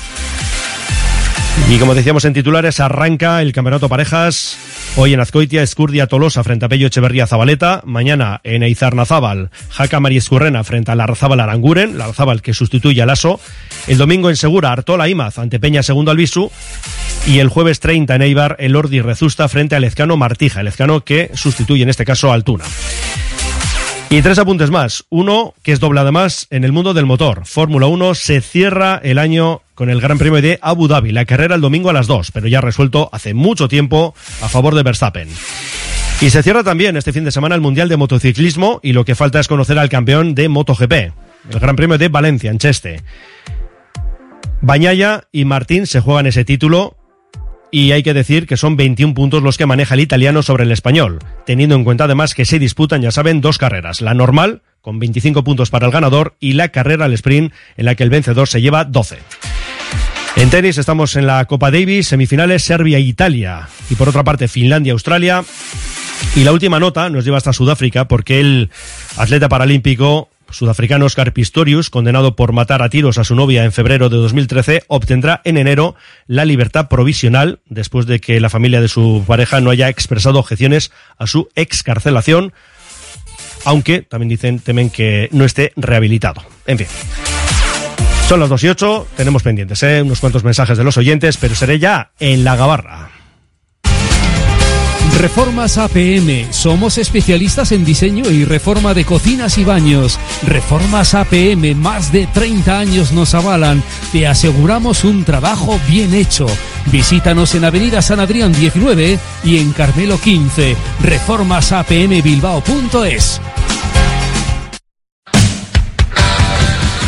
Y como decíamos en titulares, arranca el campeonato parejas. Hoy en Azcoitia, Escurdia Tolosa frente a Pello Echeverría Zabaleta. Mañana en Eizarnazábal, Jaca María Escurrena frente a Larrazábal Aranguren. Larrazábal que sustituye al Aso. El domingo en Segura, Artola Imaz ante Peña Segundo Albisu. Y el jueves 30 en Eibar, el Ordi Rezusta frente al Lezcano Martija. El Lezcano que sustituye en este caso a Altuna. Y tres apuntes más. Uno, que es doble además en el mundo del motor. Fórmula 1 se cierra el año con el Gran Premio de Abu Dhabi. La carrera el domingo a las 2, pero ya resuelto hace mucho tiempo a favor de Verstappen. Y se cierra también este fin de semana el Mundial de Motociclismo y lo que falta es conocer al campeón de MotoGP, el Gran Premio de Valencia, en Cheste. Bañaya y Martín se juegan ese título y hay que decir que son 21 puntos los que maneja el italiano sobre el español, teniendo en cuenta además que se disputan, ya saben, dos carreras, la normal, con 25 puntos para el ganador, y la carrera al sprint, en la que el vencedor se lleva 12. En tenis estamos en la Copa Davis, semifinales Serbia e y por otra parte Finlandia, Australia, y la última nota nos lleva hasta Sudáfrica, porque el atleta paralímpico sudafricano Oscar Pistorius, condenado por matar a tiros a su novia en febrero de 2013, obtendrá en enero la libertad provisional después de que la familia de su pareja no haya expresado objeciones a su excarcelación, aunque también dicen temen que no esté rehabilitado. En fin. Son las 2 y 8, tenemos pendientes ¿eh? unos cuantos mensajes de los oyentes, pero seré ya en la gabarra. Reformas APM. Somos especialistas en diseño y reforma de cocinas y baños. Reformas APM, más de 30 años nos avalan. Te aseguramos un trabajo bien hecho. Visítanos en Avenida San Adrián 19 y en Carmelo 15. Reformasapmbilbao.es.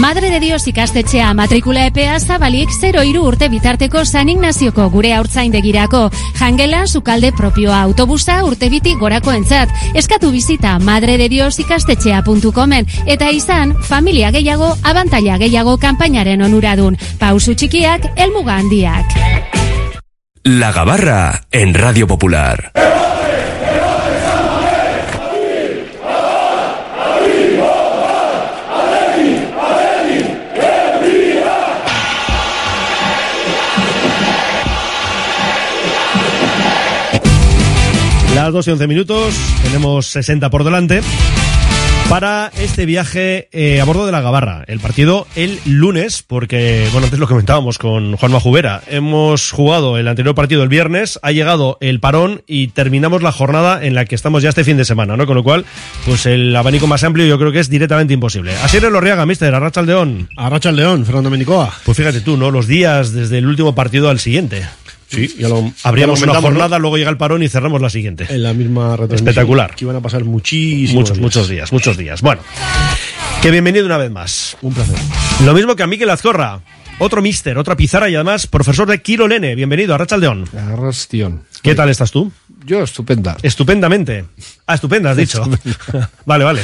Madre de Dios ikastetxea matrikula epea zabalik 0 iru urte bitarteko San Ignazioko gure haurtzaindegirako. Jangela, sukalde propioa autobusa urte biti gorako entzat. Eskatu bizita madre de Dios ikastetxea.comen eta izan familia gehiago, abantaila gehiago kanpainaren onuradun. Pausu txikiak, elmuga handiak. La Gabarra en Radio Popular. Las 2 y 11 minutos, tenemos 60 por delante para este viaje eh, a bordo de la Gabarra. El partido el lunes, porque, bueno, antes lo comentábamos con Juan Majubera. Hemos jugado el anterior partido el viernes, ha llegado el parón y terminamos la jornada en la que estamos ya este fin de semana, ¿no? Con lo cual, pues el abanico más amplio yo creo que es directamente imposible. Así es Lorriaga, mister, Arracha Aldeón. Arracha Aldeón, Fernando Menicoa. Pues fíjate tú, ¿no? Los días desde el último partido al siguiente. Sí, ya lo Abríamos ya una lo jornada, ¿no? luego llega el parón y cerramos la siguiente. En la misma retransmisión. Espectacular. Que iban a pasar muchísimos Muchos, días. muchos días, muchos días. Bueno, que bienvenido una vez más. Un placer. Lo mismo que a Miquel Azcorra. Otro mister, otra pizarra y además profesor de Kiro Lene. Bienvenido a Rachaldeón. Arrastión. ¿Qué tal estás tú? Yo, estupenda. Estupendamente. Ah, estupenda, has dicho. vale, vale.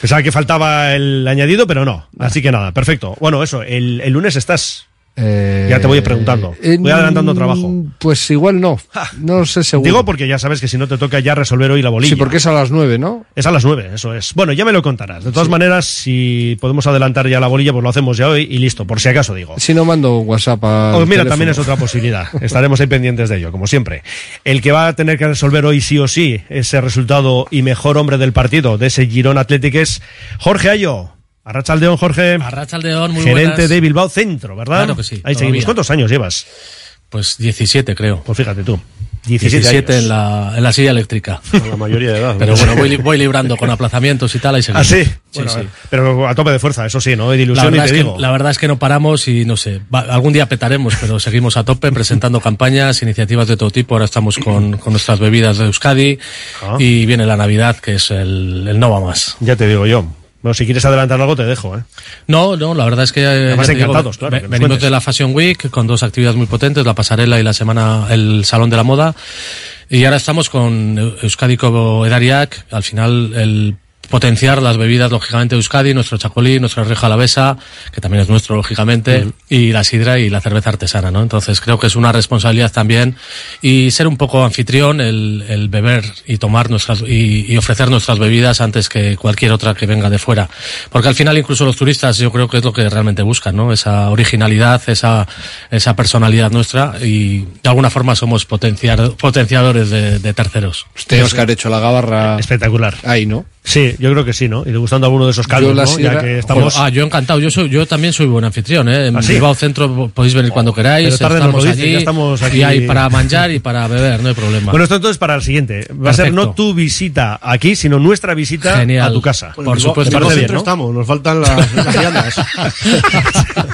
Pensaba que faltaba el añadido, pero no. Así que nada, perfecto. Bueno, eso, el, el lunes estás. Eh, Ya te voy preguntando. Voy adelantando trabajo. Pues igual no. No sé seguro. Digo porque ya sabes que si no te toca ya resolver hoy la bolilla. Sí, porque es a las nueve, ¿no? Es a las nueve, eso es. Bueno, ya me lo contarás. De todas maneras, si podemos adelantar ya la bolilla, pues lo hacemos ya hoy y listo, por si acaso digo. Si no mando WhatsApp a. Oh, mira, también es otra posibilidad. Estaremos ahí pendientes de ello, como siempre. El que va a tener que resolver hoy sí o sí ese resultado y mejor hombre del partido de ese Girón Athletic es Jorge Ayo. Arrachaldeón, Jorge. Arrachaldeón, muy Gerente buenas. de Bilbao Centro, ¿verdad? Claro que sí, Ahí todavía. seguimos. ¿Cuántos años llevas? Pues 17, creo. Pues fíjate tú. 17, 17 años. en la, en la silla eléctrica. La mayoría de edad. Pero bueno, voy, voy librando con aplazamientos y tal. Ahí ¿Ah, seguimos. sí? Sí, Bueno, sí. Pero a tope de fuerza, eso sí, ¿no? Y de ilusión, y te es digo. que, la verdad es que no paramos y no sé, va- algún día petaremos, pero seguimos a tope presentando campañas, iniciativas de todo tipo. Ahora estamos con, con nuestras bebidas de Euskadi Ah. y viene la Navidad, que es el, el no va más. Ya te digo yo. Bueno, si quieres adelantar algo, te dejo, ¿eh? No, no, la verdad es que eh, Además, digo, encantados, claro, que venimos de la Fashion Week con dos actividades muy potentes, la pasarela y la semana, el Salón de la Moda. Y ahora estamos con Eu- Euskadi como Edariac, al final el potenciar las bebidas, lógicamente, de Euskadi, nuestro chacolí, nuestra reja alavesa, que también es nuestro, lógicamente, y la sidra y la cerveza artesana, ¿no? Entonces creo que es una responsabilidad también y ser un poco anfitrión, el, el beber y tomar nuestras, y, y ofrecer nuestras bebidas antes que cualquier otra que venga de fuera. Porque al final incluso los turistas yo creo que es lo que realmente buscan, ¿no? Esa originalidad, esa, esa personalidad nuestra y de alguna forma somos potenciar, potenciadores de, de terceros. Usted, Oscar, ha hecho la gabarra. Espectacular. Ahí, ¿no? Sí, yo creo que sí, ¿no? Y degustando alguno de esos caldos, ¿no? Ya que estamos... Ah, yo encantado. Yo soy, yo también soy buen anfitrión, ¿eh? En ¿Ah, sí? Bilbao Centro podéis venir cuando queráis. Pero tarde nos estamos lo dice, allí, ya estamos aquí. Y hay para manjar y para beber, no hay problema. Bueno, esto entonces para el siguiente. Va a ser Perfecto. no tu visita aquí, sino nuestra visita Genial. a tu casa. Por supuesto. ¿Te parece En bien, centro no? estamos, nos faltan las, las viandas.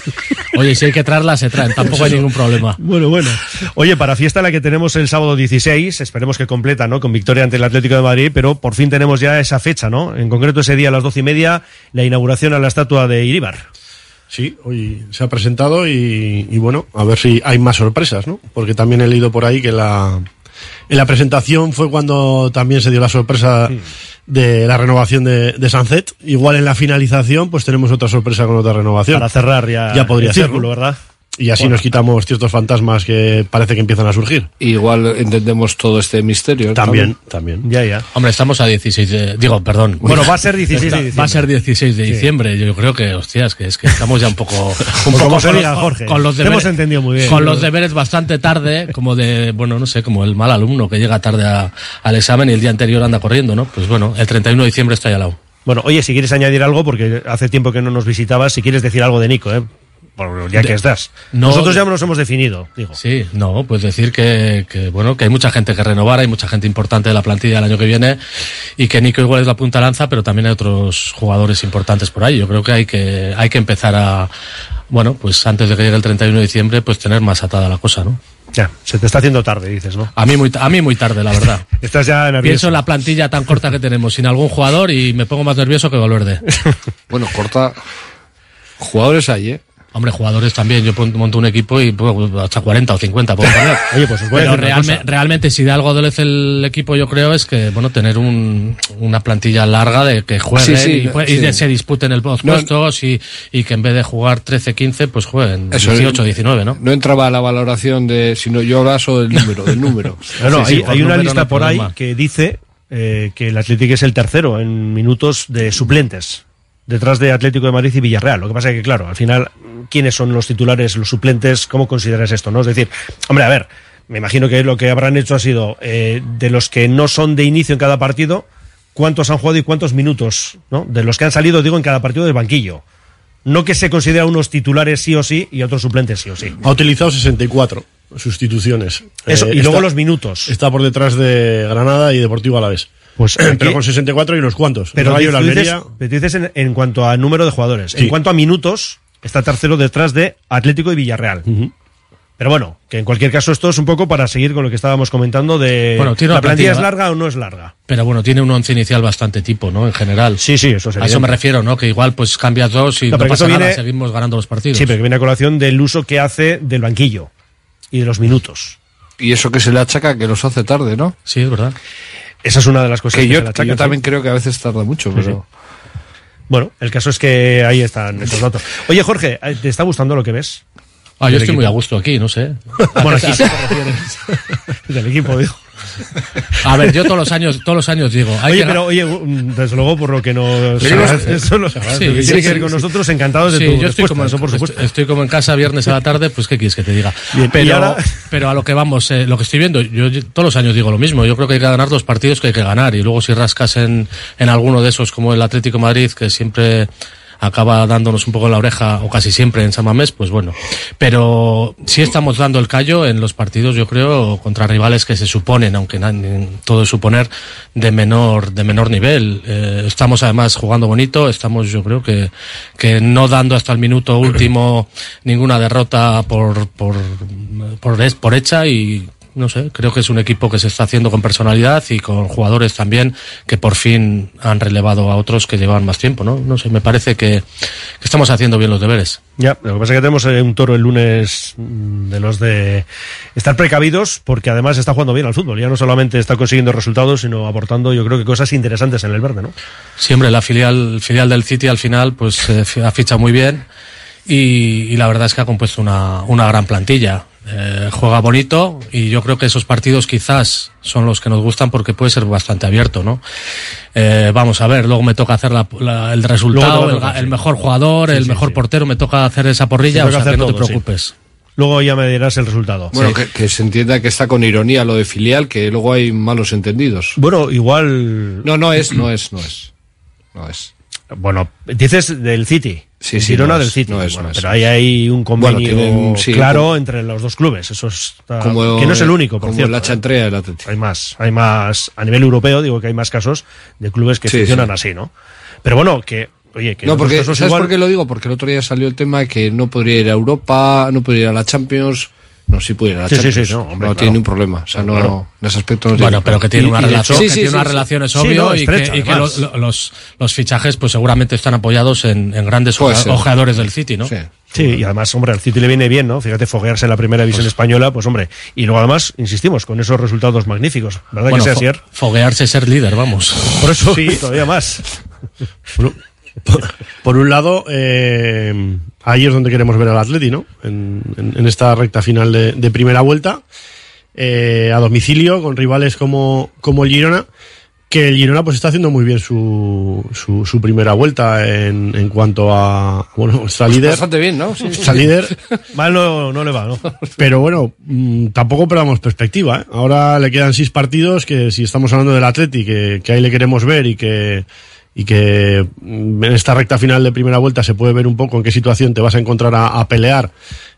Oye, si hay que traerlas, se traen, tampoco hay ningún problema. Bueno, bueno. Oye, para fiesta la que tenemos el sábado 16, esperemos que completa, ¿no? Con victoria ante el Atlético de Madrid, pero por fin tenemos ya esa fecha, ¿no? En concreto ese día a las doce y media, la inauguración a la estatua de Iribar. Sí, hoy se ha presentado y, y bueno, a ver si hay más sorpresas, ¿no? Porque también he leído por ahí que la, en la presentación fue cuando también se dio la sorpresa de la renovación de, de Sunset. Igual en la finalización, pues tenemos otra sorpresa con otra renovación. Para cerrar ya, Ya podría el ser, círculo, ¿no? ¿verdad? Y así Bueno. nos quitamos ciertos fantasmas que parece que empiezan a surgir. Igual entendemos todo este misterio. ¿no? También, también. Ya, ya. Hombre, estamos a 16 de... Digo, perdón. Bueno, va a ser 16 de diciembre. Va a ser 16 de Sí. diciembre. Yo creo que, hostias, que es que estamos ya un poco... Un Pues como se con diga, Jorge. Con los deberes, hemos entendido muy bien. Con los deberes bastante tarde, como de, bueno, no sé, como el mal alumno que llega tarde a- al examen y el día anterior anda corriendo, ¿no? Pues bueno, el 31 de diciembre está ya al lado. Bueno, oye, si quieres añadir algo, porque hace tiempo que no nos visitabas, si quieres decir algo de Nico, ¿eh? Por- ya De- que estás. No, Nosotros ya nos hemos definido, digo. Sí, no, pues decir que, que, bueno, que hay mucha gente que renovar, hay mucha gente importante de la plantilla del año que viene y que Nico igual es la punta lanza, pero también hay otros jugadores importantes por ahí. Yo creo que hay que, hay que empezar a, bueno, pues antes de que llegue el 31 de diciembre, pues tener más atada la cosa, ¿no? Ya, se te está haciendo tarde, dices, ¿no? A mí muy, a mí muy tarde, la verdad. Estás ya nervioso. Pienso en la plantilla tan corta que tenemos, sin algún jugador y me pongo más nervioso que Valverde. Bueno, corta. Jugadores hay, ¿eh? Hombre, jugadores también. Yo monto un equipo y pues, hasta 40 o 50 puedo poner. Oye, pues os voy a Pero realme- realmente, si de algo adolece el equipo, yo creo, es que, bueno, tener un, una plantilla larga de que jueguen Sí, sí, y, jue- sí. y de- se disputen el los No, puestos y, y que en vez de jugar 13-15, pues jueguen Eso, 18-19, ¿no? No entraba la valoración de, sino yo hablo del número, del número. No, no, Sí, sí, hay, hay una no lista por ahí que dice eh, que el Atlético es el tercero en minutos de suplentes, detrás de Atlético de Madrid y Villarreal. Lo que pasa es que, claro, al final, ¿quiénes son los titulares, los suplentes? ¿Cómo consideras esto? no Es decir, hombre, a ver, me imagino que lo que habrán hecho ha sido, eh, de los que no son de inicio en cada partido, cuántos han jugado y cuántos minutos, ¿no? De los que han salido, digo, en cada partido del banquillo. No que se considera unos titulares sí o sí y otros suplentes sí o sí. Ha utilizado 64 sustituciones. Eso, Eh, y luego está- los minutos. Está por detrás de Granada y Deportivo Alavés. Pues pero aquí- con 64 y unos cuantos. Pero Rayo tú la dices, pero tú dices en, en cuanto a número de jugadores. Sí. En cuanto a minutos, está tercero detrás de Atlético y Villarreal. Pero bueno, que en cualquier caso esto es un poco para seguir con lo que estábamos comentando de Bueno, tiene la una plantilla es larga o no es larga. Pero bueno, tiene un once inicial bastante tipo, ¿no? En general. Sí, sí, eso es A eso me refiero, ¿no? Que igual pues cambias dos y No, no, pero pasa nada, viene- seguimos ganando los partidos. Sí, pero que viene a colación del uso que hace del banquillo y de los minutos. Y eso que se le achaca que los hace tarde, ¿no? Sí, es verdad. Esa es una de las cosas Que que, yo, se yo también creo que a veces tarda mucho, pero... Bueno, el caso es que ahí están esos datos. Oye, Jorge, ¿te está gustando lo que ves? Ah, yo estoy muy a gusto aquí, no sé. Bueno, ¿A qué aquí-? Del equipo, digo. A ver, yo todos los años, todos los años digo. hay Oye, que- pero oye, desde luego por lo que nos que ver sí, con nosotros, encantados de Sí, tu yo estoy como, eso por supuesto. estoy, estoy como en casa viernes a la tarde, pues qué quieres que te diga. Bien, pero, ahora- pero a lo que vamos, eh, lo que estoy viendo, yo, yo todos los años digo lo mismo. Yo creo que hay que ganar los partidos que hay que ganar y luego si rascas en, en alguno de esos como el Atlético de Madrid que siempre acaba dándonos un poco en la oreja o casi siempre en San Mamés, pues bueno. Pero sí estamos dando el callo en los partidos, yo creo, contra rivales que se suponen, aunque todo es suponer, de menor, de menor nivel. Eh, estamos además jugando bonito, estamos yo creo que, que no dando hasta el minuto último ninguna derrota por, por, por, por hecha y no sé, creo que es un equipo que se está haciendo con personalidad y con jugadores también que por fin han relevado a otros que llevaban más tiempo, ¿no? No sé, me parece que, que estamos haciendo bien los deberes. Ya, lo que pasa es que tenemos eh, un toro el lunes mm, de los de estar precavidos, porque además está jugando bien al fútbol. Ya no solamente está consiguiendo resultados, sino aportando, yo creo que cosas interesantes en el verde, ¿no? Siempre la filial, filial del City al final, pues eh, ha fichado muy bien y, y la verdad es que ha compuesto una, una gran plantilla. Eh, juega bonito y yo creo que esos partidos quizás son los que nos gustan porque puede ser bastante abierto, ¿no? Eh, vamos a ver, luego me toca hacer la- la- el resultado, el, toca, el sí. mejor jugador, Sí, el sí, mejor sí. portero, me toca hacer esa porrilla, o sea hacer que no te todo, preocupes. Luego ya me dirás el resultado. Bueno, que, que se entienda que está con ironía lo de filial, que luego hay malos entendidos. Bueno, igual. No, no es, no es, no es. No es. Bueno, dices del City. Sí, sí, Girona no del City. no es, Bueno, no pero ahí hay un convenio Bueno, tienen- sí, claro como- entre los dos clubes. Eso está. Como- que no es el único, por como cierto. la ¿eh? chantrea del Atlético. Hay más, hay más. A nivel europeo, digo que hay más casos de clubes que Sí, funcionan sí. así, ¿no? Pero bueno, que oye, que no, porque, ¿sabes igual- por qué lo digo? Porque el otro día salió el tema de que no podría ir a Europa, no podría ir a la Champions. No, sí puede ir a la Sí, sí, Champions. sí, no, hombre, tiene claro. ningún problema. O sea, no, Claro. en ese aspecto no Bueno, tiene pero que tiene una relación, que sí, tiene sí, unas sí, relaciones sí. obvio Sí, no, y, que, y que además. los, los, los fichajes pues seguramente están apoyados en, en grandes ojeadores del City, ¿no? Sí, y además, hombre, al City le viene bien, ¿no? Fíjate, foguearse en la primera división española, pues hombre. Y luego además, insistimos, con esos resultados magníficos. ¿Verdad Bueno, que sea, fo- foguearse es ser líder, vamos. Por eso, sí, todavía más. Por, por un lado, eh, ahí es donde queremos ver al Atleti, ¿no? En, en- en esta recta final de, de primera vuelta, eh, a domicilio, con rivales como, como el Girona, que el Girona pues está haciendo muy bien su, su, su primera vuelta en, en cuanto a, bueno, está líder. Bastante bien, ¿no? Sí. Está líder. Mal no, no le va, ¿no? Pero bueno, mm, tampoco perdamos perspectiva. ¿eh? Ahora le quedan seis partidos que si estamos hablando del Atleti, que, que ahí le queremos ver y que, y que mm, en esta recta final de primera vuelta se puede ver un poco en qué situación te vas a encontrar a, pelear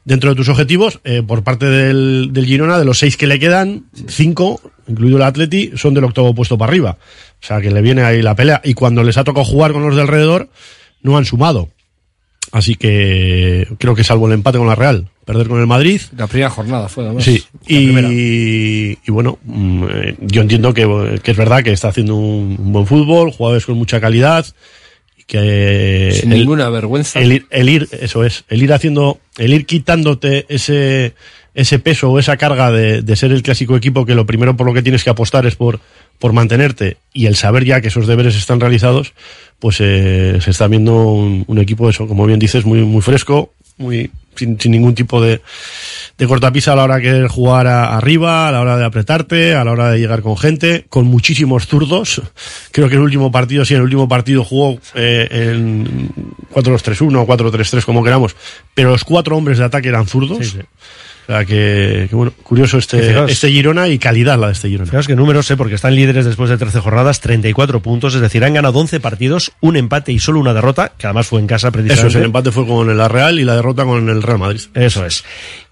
dentro de tus objetivos. eh, por parte del, del Girona, de los seis que le quedan, cinco, incluido el Atleti, son del octavo puesto para arriba. O sea que le viene ahí la pelea. Y cuando les ha tocado jugar con los de alrededor, no han sumado. Así que creo que salvo el empate con la Real, perder con el Madrid. La primera jornada fue, además. Sí, y, y bueno, mm, eh, yo entiendo que, que es verdad que está haciendo un, buen fútbol, jugadores con mucha calidad, que Sin ninguna vergüenza. El ir, el ir, eso es, el ir haciendo, el ir quitándote ese, ese peso o esa carga de, de ser el clásico equipo que lo primero por lo que tienes que apostar es por, por mantenerte y el saber ya que esos deberes están realizados, pues eh, se está viendo un, un equipo eso, como bien dices, muy, muy fresco, muy, sin, sin ningún tipo de, de cortapisa a la hora de querer jugar a- arriba, a la hora de apretarte, a la hora de llegar con gente, con muchísimos zurdos. Creo que el último partido, sí, el último partido jugó eh, en 4-2-3-1 o 4-3-3, como queramos, pero los cuatro hombres de ataque eran zurdos. Sí, sí. O sea que, que bueno, curioso este, fijaos- este Girona y calidad la de este Girona. Fijaos que números, ¿eh? porque están líderes después de 13 jornadas, 34 puntos, es decir, han ganado 11 partidos, un empate y solo una derrota, que además fue en casa precisamente. Eso es, el empate fue con la Real y la derrota con el Real Madrid. Eso es.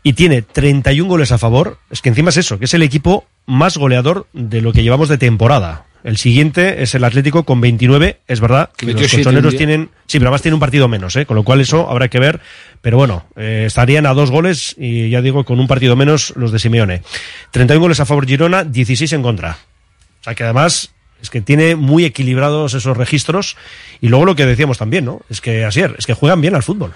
Y tiene 31 goles a favor. Es que encima es eso, que es el equipo más goleador de lo que llevamos de temporada. El siguiente es el Atlético con 29. Es verdad que los colchoneros tienen. Sí, pero además tiene un partido menos, ¿eh? con lo cual eso habrá que ver. Pero bueno, eh, estarían a dos goles y ya digo, con un partido menos los de Simeone. 31 goles a favor Girona, 16 en contra. O sea que además es que tiene muy equilibrados esos registros. Y luego lo que decíamos también, ¿no? Es que así es que juegan bien al fútbol.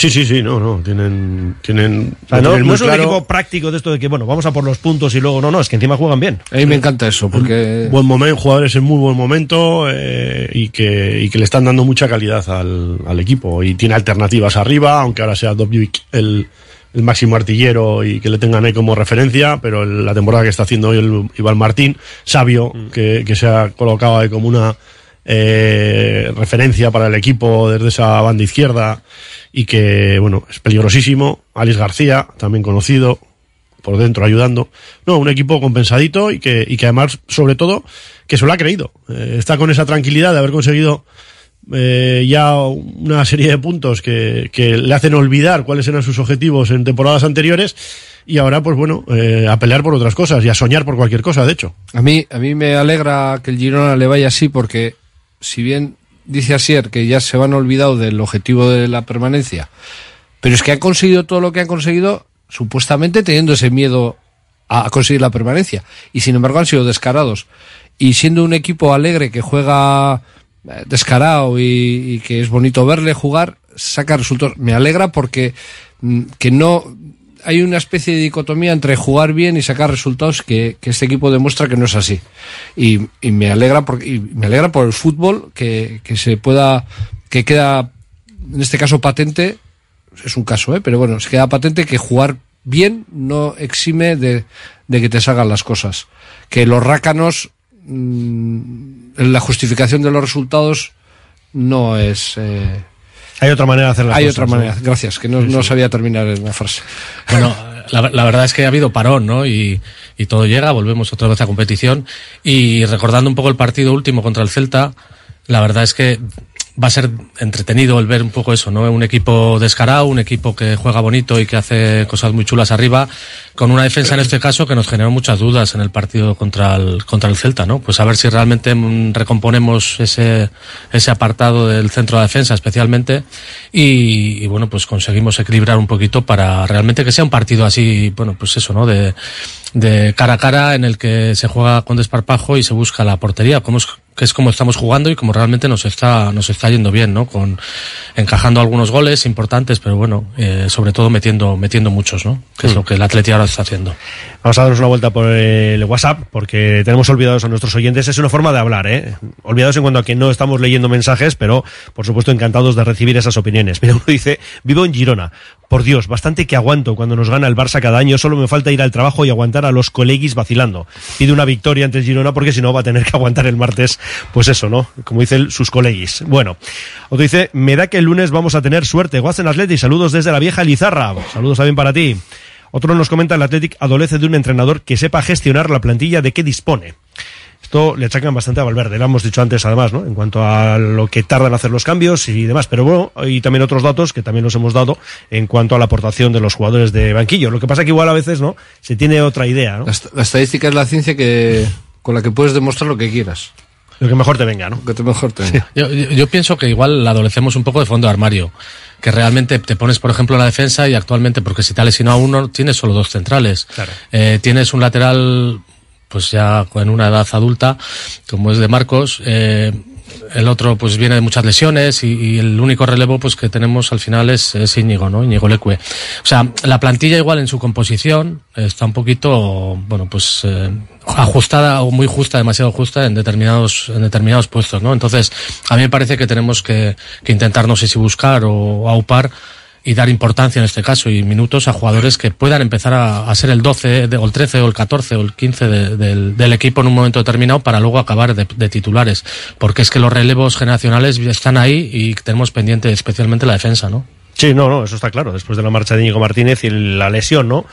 Sí, sí, sí, no, no, tienen, tienen, O sea, lo no, tienen no muy es un claro. equipo práctico de esto de que, bueno, vamos a por los puntos y luego no, no, es que encima juegan bien. A mí me encanta eso, porque... buen momento, jugadores en muy buen momento eh, y, que, y que le están dando mucha calidad al, al equipo y tiene alternativas arriba, aunque ahora sea Dobjovic el, el máximo artillero y que le tengan ahí como referencia, pero la temporada que está haciendo hoy el Iván Martín, sabio, que, que se ha colocado ahí como una eh, referencia para el equipo desde esa banda izquierda y que, bueno, es peligrosísimo. Alex García, también conocido, por dentro ayudando. No, un equipo compensadito y que, y que además, sobre todo, que se lo ha creído. Eh, está con esa tranquilidad de haber conseguido eh, ya una serie de puntos que, que le hacen olvidar cuáles eran sus objetivos en temporadas anteriores y ahora, pues bueno, eh, a pelear por otras cosas y a soñar por cualquier cosa, de hecho. A mí, a mí me alegra que el Girona le vaya así porque, si bien dice Asier que ya se van olvidado del objetivo de la permanencia, pero es que han conseguido todo lo que han conseguido supuestamente teniendo ese miedo a conseguir la permanencia. Y sin embargo han sido descarados. Y siendo un equipo alegre que juega eh, descarado y, y que es bonito verle jugar, saca resultados. Me alegra porque mm, que no hay una especie de dicotomía entre jugar bien y sacar resultados que, este equipo demuestra que no es así. Y, me alegra por, me alegra por el fútbol que, que se pueda, que queda, en este caso patente, es un caso, ¿eh? pero bueno, se queda patente que jugar bien no exime de, de que te salgan las cosas. Que los rácanos, mm, la justificación de los resultados no es... eh, Hay otra manera de hacer las hay cosas, otra ¿no? manera, gracias, que no, no sabía terminar en la frase. Bueno, la, la verdad es que ha habido parón, ¿no? Y, y todo llega, volvemos otra vez a competición. Y recordando un poco el partido último contra el Celta, la verdad es que va a ser entretenido el ver un poco eso, ¿no? Un equipo descarado, un equipo que juega bonito y que hace cosas muy chulas arriba, con una defensa en este caso que nos generó muchas dudas en el partido contra el, contra el Celta, ¿no? Pues a ver si realmente mm, recomponemos ese, ese apartado del centro de defensa especialmente y, y, bueno, pues conseguimos equilibrar un poquito para realmente que sea un partido así, bueno, pues eso, ¿no? De, de cara a cara en el que se juega con desparpajo y se busca la portería, como es, que es como estamos jugando y como realmente nos está, nos está yendo bien, ¿no? Con, encajando algunos goles importantes, pero bueno, eh, sobre todo metiendo, metiendo muchos, ¿no? Que es Mm. lo que el Atleti ahora está haciendo. Vamos a darnos una vuelta por el WhatsApp porque tenemos olvidados a nuestros oyentes. Es una forma de hablar, ¿eh? Olvidados en cuanto a que no estamos leyendo mensajes, pero por supuesto encantados de recibir esas opiniones. Mira, uno dice, vivo en Girona. Por Dios, bastante que aguanto cuando nos gana el Barça cada año. Solo me falta ir al trabajo y aguantar a los coleguis vacilando. Pide una victoria ante el Girona porque si no va a tener que aguantar el martes, pues eso, ¿no? Como dicen sus coleguis. Bueno, otro dice, me da que el lunes vamos a tener suerte. Guasen Atleti, saludos desde la vieja Lizarra. Saludos también para ti. Otro nos comenta el Athletic adolece de un entrenador que sepa gestionar la plantilla de que dispone. Esto le achacan bastante a Valverde, lo hemos dicho antes además, ¿no? En cuanto a lo que tardan en hacer los cambios y demás. Pero bueno, hay también otros datos que también los hemos dado en cuanto a la aportación de los jugadores de banquillo. Lo que pasa que igual a veces, ¿no? Se tiene otra idea, ¿no? La, est- la estadística es la ciencia que con la que puedes demostrar lo que quieras. Lo que mejor te venga, ¿no? Lo que te mejor te venga. Yo, yo- yo pienso que igual la adolecemos un poco de fondo de armario. Que realmente te pones, por ejemplo, en la defensa y actualmente, porque si te ha lesionado uno, tienes solo dos centrales. Claro. Eh, tienes un lateral, pues ya en una edad adulta, como es de Marcos. eh, el otro pues viene de muchas lesiones y, el único relevo pues que tenemos al final es, es Íñigo, ¿no? Íñigo Leque. O sea, la plantilla igual en su composición está un poquito, bueno, pues eh, ajustada o muy justa, demasiado justa en determinados, en determinados puestos, ¿no? Entonces, a mí me parece que tenemos que, que intentar, no sé si buscar o aupar y dar importancia en este caso y minutos a jugadores que puedan empezar a, ser el 12 de- o el 13 o el 14 o el 15 de- del, del equipo en un momento determinado para luego acabar de, de titulares. Porque es que los relevos generacionales están ahí y tenemos pendiente especialmente la defensa, ¿no? Sí, no, no, eso está claro. Después de la marcha de Íñigo Martínez y la lesión, ¿no?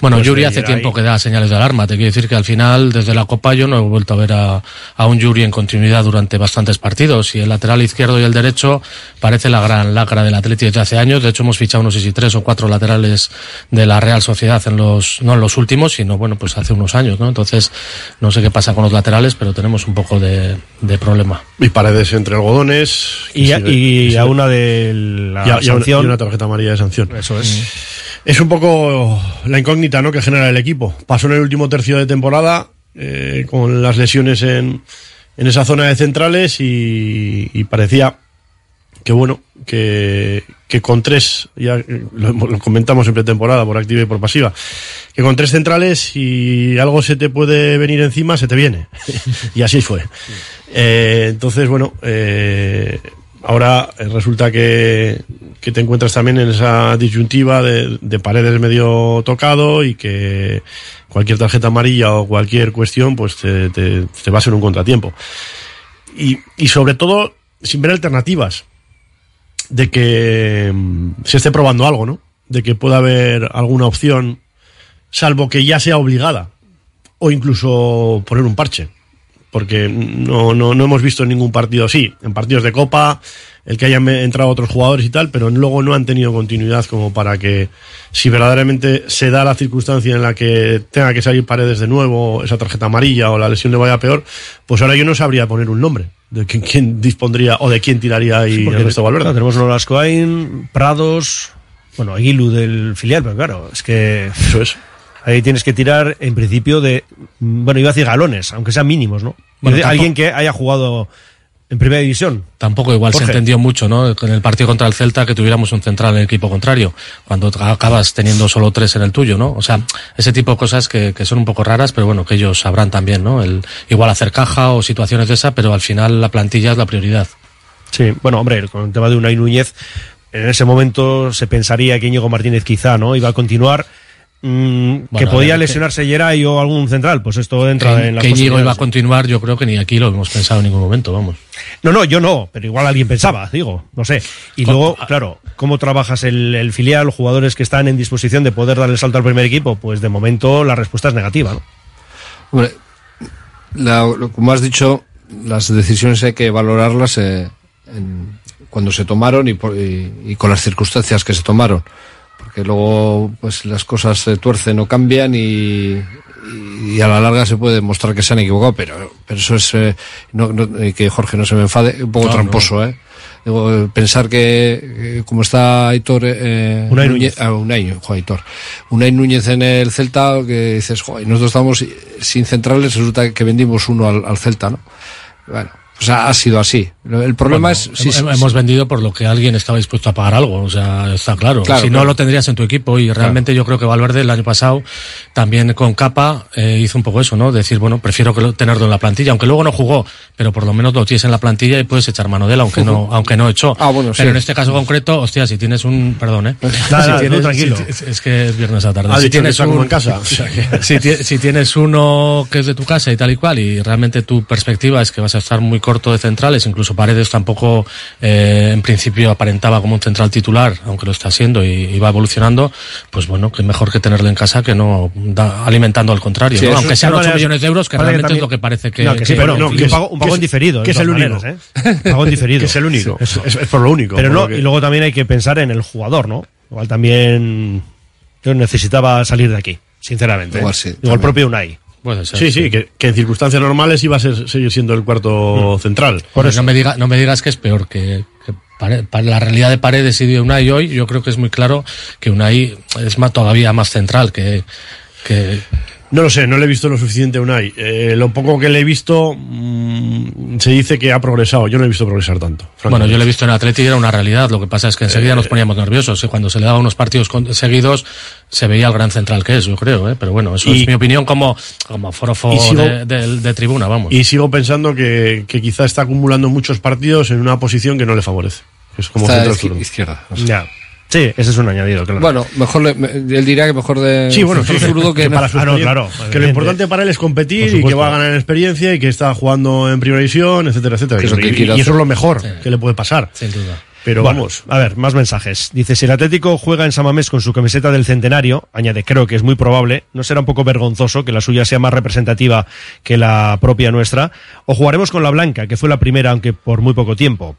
Bueno, Pues, Yuri hace ahí- tiempo que da señales de alarma. Te quiero decir que al final, desde la Copa, yo no he vuelto a ver a, a un Yuri en continuidad durante bastantes partidos. Y el lateral izquierdo y el derecho parece la gran lacra del Atleti desde hace años. De hecho, hemos fichado no sé si tres o cuatro laterales de la Real Sociedad en los, no en los últimos, sino bueno, pues hace unos años, ¿no? Entonces, no sé qué pasa con los laterales, pero tenemos un poco de, de problema. Y paredes entre algodones. Y, a- sigue- y sigue- a una de la y a- y a una- sanción. Una tarjeta amarilla de sanción. Eso es. Es un poco la incógnita ¿no? que genera el equipo. Pasó en el último tercio de temporada eh, con las lesiones en, en esa zona de centrales y, y parecía que bueno, que, que con tres, ya lo comentamos en pretemporada por activa y por pasiva, que con tres centrales si algo se te puede venir encima, se te viene. y así fue. Eh, entonces, bueno, eh, ahora eh, resulta que, que te encuentras también en esa disyuntiva de, de paredes medio tocado y que cualquier tarjeta amarilla o cualquier cuestión pues te, te- te va a ser un contratiempo. Y, y sobre todo sin ver alternativas de que mm, se esté probando algo, ¿no? De que pueda haber alguna opción, salvo que ya sea obligada, o incluso poner un parche porque no, no, no hemos visto en ningún partido así. En partidos de Copa, el que hayan entrado otros jugadores y tal, pero luego no han tenido continuidad como para que, si verdaderamente se da la circunstancia en la que tenga que salir paredes de nuevo, esa tarjeta amarilla o la lesión le vaya peor, pues ahora yo no sabría poner un nombre de quién, quién dispondría o de quién tiraría ahí Sí, Ernesto Valverde. claro, tenemos Nolas Coain, Prados, bueno, Aguilu del filial, pero claro, es que. Eso es. Ahí tienes que tirar, en principio, de. Bueno, iba a decir galones, aunque sean mínimos, ¿no? Bueno, De tampoco- alguien que haya jugado en primera división. Tampoco igual se entendió mucho, ¿no? En el partido contra el Celta que tuviéramos un central en el equipo contrario, cuando acabas teniendo solo tres en el tuyo, ¿no? O sea, ese tipo de cosas que, que son un poco raras, pero bueno, que ellos sabrán también, ¿no? El, igual hacer caja o situaciones de esa, pero al final la plantilla es la prioridad. Sí, bueno, hombre, con el tema de Unai Núñez, en ese momento se pensaría que Íñigo Martínez quizá, ¿no? Iba a continuar. Mm, que Bueno, podía lesionarse Geray o algún central, pues esto entra que en las que Íñigo iba a continuar, yo creo que ni aquí lo hemos pensado en ningún momento, vamos. No, no, yo no, pero igual alguien pensaba, digo, no sé. Y luego, claro, ¿cómo trabajas el, el filial, jugadores que están en disposición de poder dar el salto al primer equipo? Pues de momento la respuesta es negativa, ¿no? Hombre, la- lo- como has dicho, las decisiones hay que valorarlas eh, en, cuando se tomaron y, por- y- y con las circunstancias que se tomaron. Porque luego pues las cosas se tuercen o cambian y, y a la larga se puede demostrar que se han equivocado, pero, pero eso es, eh, no, no- y que Jorge no se me enfade, un poco No, tramposo, ¿eh? Digo, eh, pensar que, eh, como está Aitor, eh, Unai Núñez, ah, Unai, jo, Aitor, Unai Núñez en el Celta, que dices, joder, nosotros estamos sin centrales, resulta que vendimos uno al, al Celta, ¿no? Bueno, o sea, ha sido así. El problema Bueno, es, si- hemos vendido por lo que alguien estaba dispuesto a pagar algo, o sea, está claro. Claro, si no claro. lo tendrías en tu equipo y realmente yo creo que Valverde el año pasado también con capa eh, hizo un poco eso, ¿no? Decir, bueno, prefiero que lo- tenerlo en la plantilla, aunque luego no jugó, pero por lo menos lo tienes en la plantilla y puedes echar mano de él, aunque no, aunque no echó. Ah, bueno, pero sí. en este caso concreto, hostia, si tienes un, perdón, eh. Nada, Si nada, tienes- tú tranquilo. si- es- es que es viernes a tarde. Ha si tienes está como en casa, o sea que- si, si tienes uno que es de tu casa y tal y cual, y realmente tu perspectiva es que vas a estar muy corto de centrales, incluso Paredes tampoco eh, en principio aparentaba como un central titular, aunque lo está siendo y, y va evolucionando, pues bueno, que mejor que tenerlo en casa que no da- alimentando al contrario, Sí, ¿no? aunque sean de 8 todas millones de euros, que realmente es lo que parece que... No, que sí, pero no, que, es, un pago en diferido. que de es el todas único. maneras, ¿eh? Pago diferido. Que es el único. Sí. Es, es- es por lo único. Pero no, que- y luego también hay que pensar en el jugador, ¿no? Igual también yo necesitaba salir de aquí, sinceramente. Igual ¿eh? sí, Igual propio Unai. Sí, sí, que, que en circunstancias normales iba a ser- seguir siendo el cuarto central. Por eso. No, me diga, no me digas que es peor que, que Pare- para la realidad de Paredes y de Unai hoy. Yo creo que es muy claro que Unai es más, todavía más central que, que No lo sé, no le he visto lo suficiente a Unai. Eh, lo poco que le he visto mm, se dice que ha progresado. Yo no he visto progresar tanto. Bueno, yo lo he visto en Atleti y era una realidad. Lo que pasa es que enseguida Eh, nos poníamos nerviosos. Y cuando se le daba unos partidos con- seguidos, se veía el gran central que es, yo creo. ¿eh? Pero bueno, eso Y- es mi opinión como, como forofo y sigo- de, de- de tribuna, vamos. Y sigo pensando que, que quizá está acumulando muchos partidos en una posición que no le favorece. Es como zurdo. izquierda. o sea. Ya. Sí, ese es un añadido, claro. Bueno, mejor le- me- él diría que mejor de Sí, bueno, sí, zurdo que, que para su Ah, no, claro, que lo importante para él es competir y que va a ganar experiencia y que está jugando en primera división, etcétera, etcétera. Que Y, eso es lo mejor que le puede pasar. Sin duda. Pero Bueno, vamos, a ver, más mensajes. Dice, si el Atlético juega en Samamés con su camiseta del centenario, añade, creo que es muy probable, ¿no será un poco vergonzoso que la suya sea más representativa que la propia nuestra? O jugaremos con la blanca, que fue la primera, aunque por muy poco tiempo.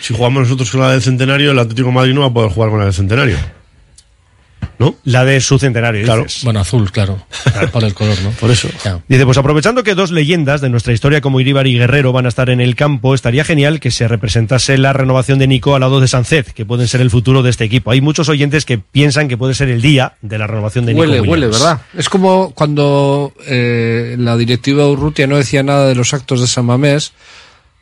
si jugamos nosotros con la del centenario, el Atlético de Madrid no va a poder jugar con la del centenario. ¿No? La de su centenario, Claro. dices. Bueno, azul, claro. Por el color, ¿no? Por eso. Ya. Dice, pues aprovechando que dos leyendas de nuestra historia como Iríbar y Guerrero van a estar en el campo, estaría genial que se representase la renovación de Nico al lado de Sancet, que pueden ser el futuro de este equipo. Hay muchos oyentes que piensan que puede ser el día de la renovación de Nico. Huele, huele. ¿verdad? Es como cuando eh, la directiva Urrutia no decía nada de los actos de San Mamés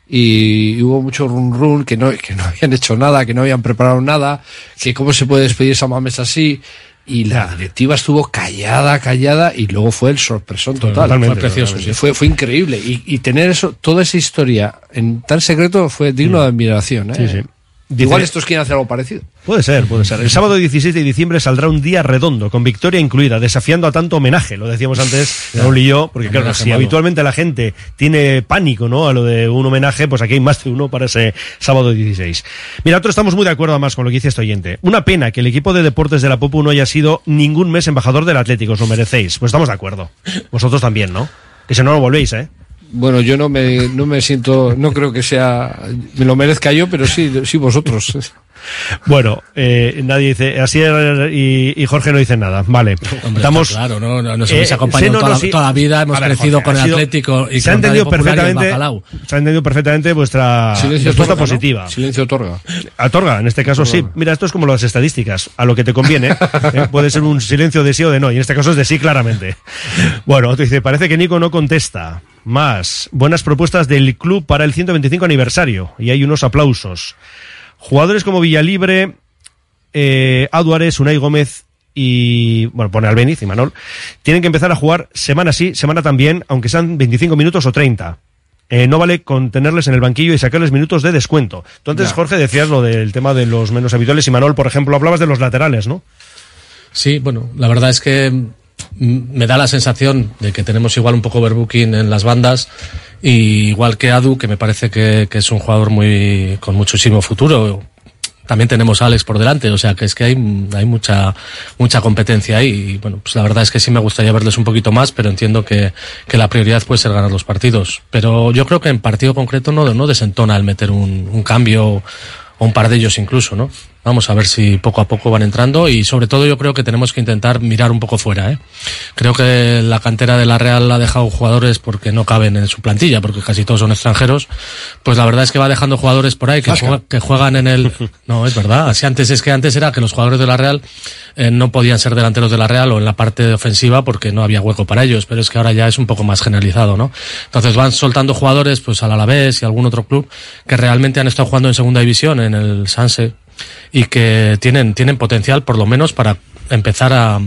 y hubo mucho run run que no, que no habían hecho nada, que no habían preparado nada, que cómo se puede despedir San Mamés así. Y la directiva estuvo callada, callada, y luego fue el sorpresón total. Totalmente, Fue precioso, sí. Fue, fue increíble. Y, y tener eso, toda esa historia en tan secreto fue digno de admiración. ¿eh? Sí, Igual estos quieren hacer algo parecido. Puede ser, puede ser. El sábado 16 de diciembre saldrá un día redondo, con victoria incluida, desafiando a tanto homenaje, lo decíamos antes, Raúl y yo, porque claro, si malo. habitualmente la gente tiene pánico, ¿no? A lo de un homenaje, pues aquí hay más de uno para ese sábado 16. Mira, nosotros estamos muy de acuerdo además con lo que dice este oyente. Una pena que el equipo de deportes de la Popu no haya sido ningún mes embajador del Atlético, os lo merecéis. Pues estamos de acuerdo. Vosotros también, ¿no? Que si no lo volvéis, ¿eh? Bueno, yo no me, no me siento, no creo que sea, me lo merezca yo, pero sí, sí vosotros. Bueno, eh, nadie dice, así y, y Jorge no dicen nada. Vale. Hombre, Estamos, claro, ¿no? Nos Eh, habéis acompañado sí, no, toda, sí. toda la vida, hemos ver, crecido Jorge, con el sido- Atlético y se ha entendido perfectamente, se ha entendido perfectamente vuestra Silencio respuesta otorga, ¿no? positiva. Silencio otorga. Otorga, en este caso sí. Mira, esto es como las estadísticas. A lo que te conviene, ¿eh? puede ser un silencio de sí o de no. Y en este caso es de sí, claramente. Bueno, otro dice, parece que Nico no contesta. Más, buenas propuestas del club para el 125 aniversario. Y hay unos aplausos. Jugadores como Villalibre, eh, Aduares, Unai Gómez y, bueno, pone Albeniz y Manol, tienen que empezar a jugar semana sí, semana también, aunque sean 25 minutos o 30. Eh, no vale con tenerles en el banquillo y sacarles minutos de descuento. Entonces, Ya. Jorge, decías lo del tema de los menos habituales y Manol, por ejemplo, hablabas de los laterales, ¿no? Sí, bueno, la verdad es que me da la sensación de que tenemos igual un poco overbooking en las bandas y igual que Adu, que me parece que, es un jugador muy con muchísimo futuro. También tenemos a Alex por delante, o sea que es que hay, hay mucha, mucha competencia ahí. Y bueno, pues la verdad es que sí me gustaría verles un poquito más, pero entiendo que, que la prioridad puede ser ganar los partidos. Pero yo creo que en partido concreto no, no desentona el meter un, un cambio o un par de ellos incluso, ¿no? Vamos a ver si poco a poco van entrando y sobre todo yo creo que tenemos que intentar mirar un poco fuera. ¿eh? Creo que la cantera de la Real ha dejado jugadores porque no caben en su plantilla, porque casi todos son extranjeros. Pues la verdad es que va dejando jugadores por ahí que, juega- que juegan en el... No, es verdad. Así antes es que antes era que los jugadores de la Real eh, no podían ser delanteros de la Real o en la parte ofensiva porque no había hueco para ellos, pero es que ahora ya es un poco más generalizado, ¿no? Entonces van soltando jugadores pues al Alavés y algún otro club que realmente han estado jugando en segunda división, en el Sanse, y que tienen, tienen potencial por lo menos para empezar a,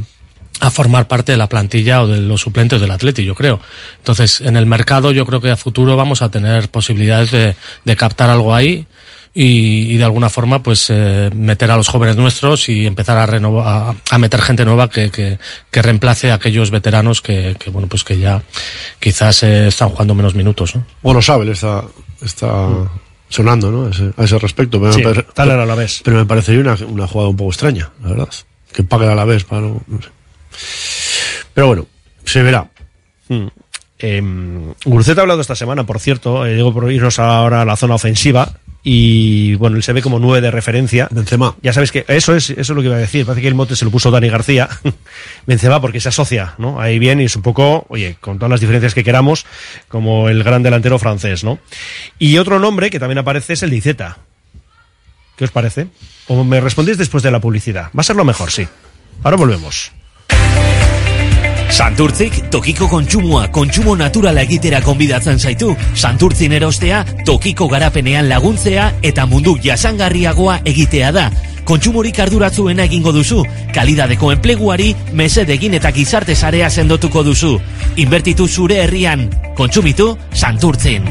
a formar parte de la plantilla o de los suplentes del Atleti, yo creo. Entonces, en el mercado yo creo que a futuro vamos a tener posibilidades de, de captar algo ahí y, y de alguna forma pues eh, meter a los jóvenes nuestros y empezar a renovar, a, a meter gente nueva que, que, que reemplace a aquellos veteranos que, que bueno pues que ya quizás eh, están jugando menos minutos, ¿no? Bueno, Sabel está, está sonando, ¿no? A ese, a ese respecto. Pero Sí, me pare- tal era a la vez. Pero me parecería una, una jugada un poco extraña, la verdad. Que pague a la vez para no, no sé. Pero bueno, se verá. Mm. Eh, Guruceta ha hablado esta semana, por cierto, eh, digo por irnos ahora a la zona ofensiva. Y bueno, él se ve como nueve de referencia. Benzema. Ya sabes que eso es, eso es lo que iba a decir. Parece que el mote se lo puso Dani García. Benzema porque se asocia, ¿no? Ahí bien y es un poco, oye, con todas las diferencias que queramos, como el gran delantero francés, ¿no? Y otro nombre que también aparece es el de Iceta. ¿Qué os parece? O me respondéis después de la publicidad. Va a ser lo mejor, sí. Ahora volvemos. Santurtzik tokiko kontsumoa kontsumo naturala egitera konbidatzen zaitu. Santurtzin erostea tokiko garapenean laguntzea eta mundu jasangarriagoa egitea da. Kontsumorik arduratzuena egingo duzu, kalidadeko enpleguari mesedegin eta gizarte sarea sendotuko duzu. Inbertitu zure herrian, kontsumitu Santurtzin.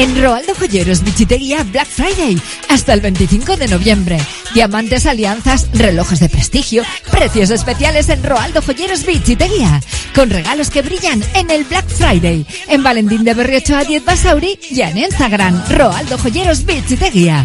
En Roaldo Joyeros Bichitería Black Friday hasta el 25 de noviembre. Diamantes, alianzas, relojes de prestigio, precios especiales en Roaldo Joyeros Bichitería. Con regalos que brillan en el Black Friday. En Valentín de Berriocho a 10 Basauri y en Instagram Roaldo Joyeros Bichitería.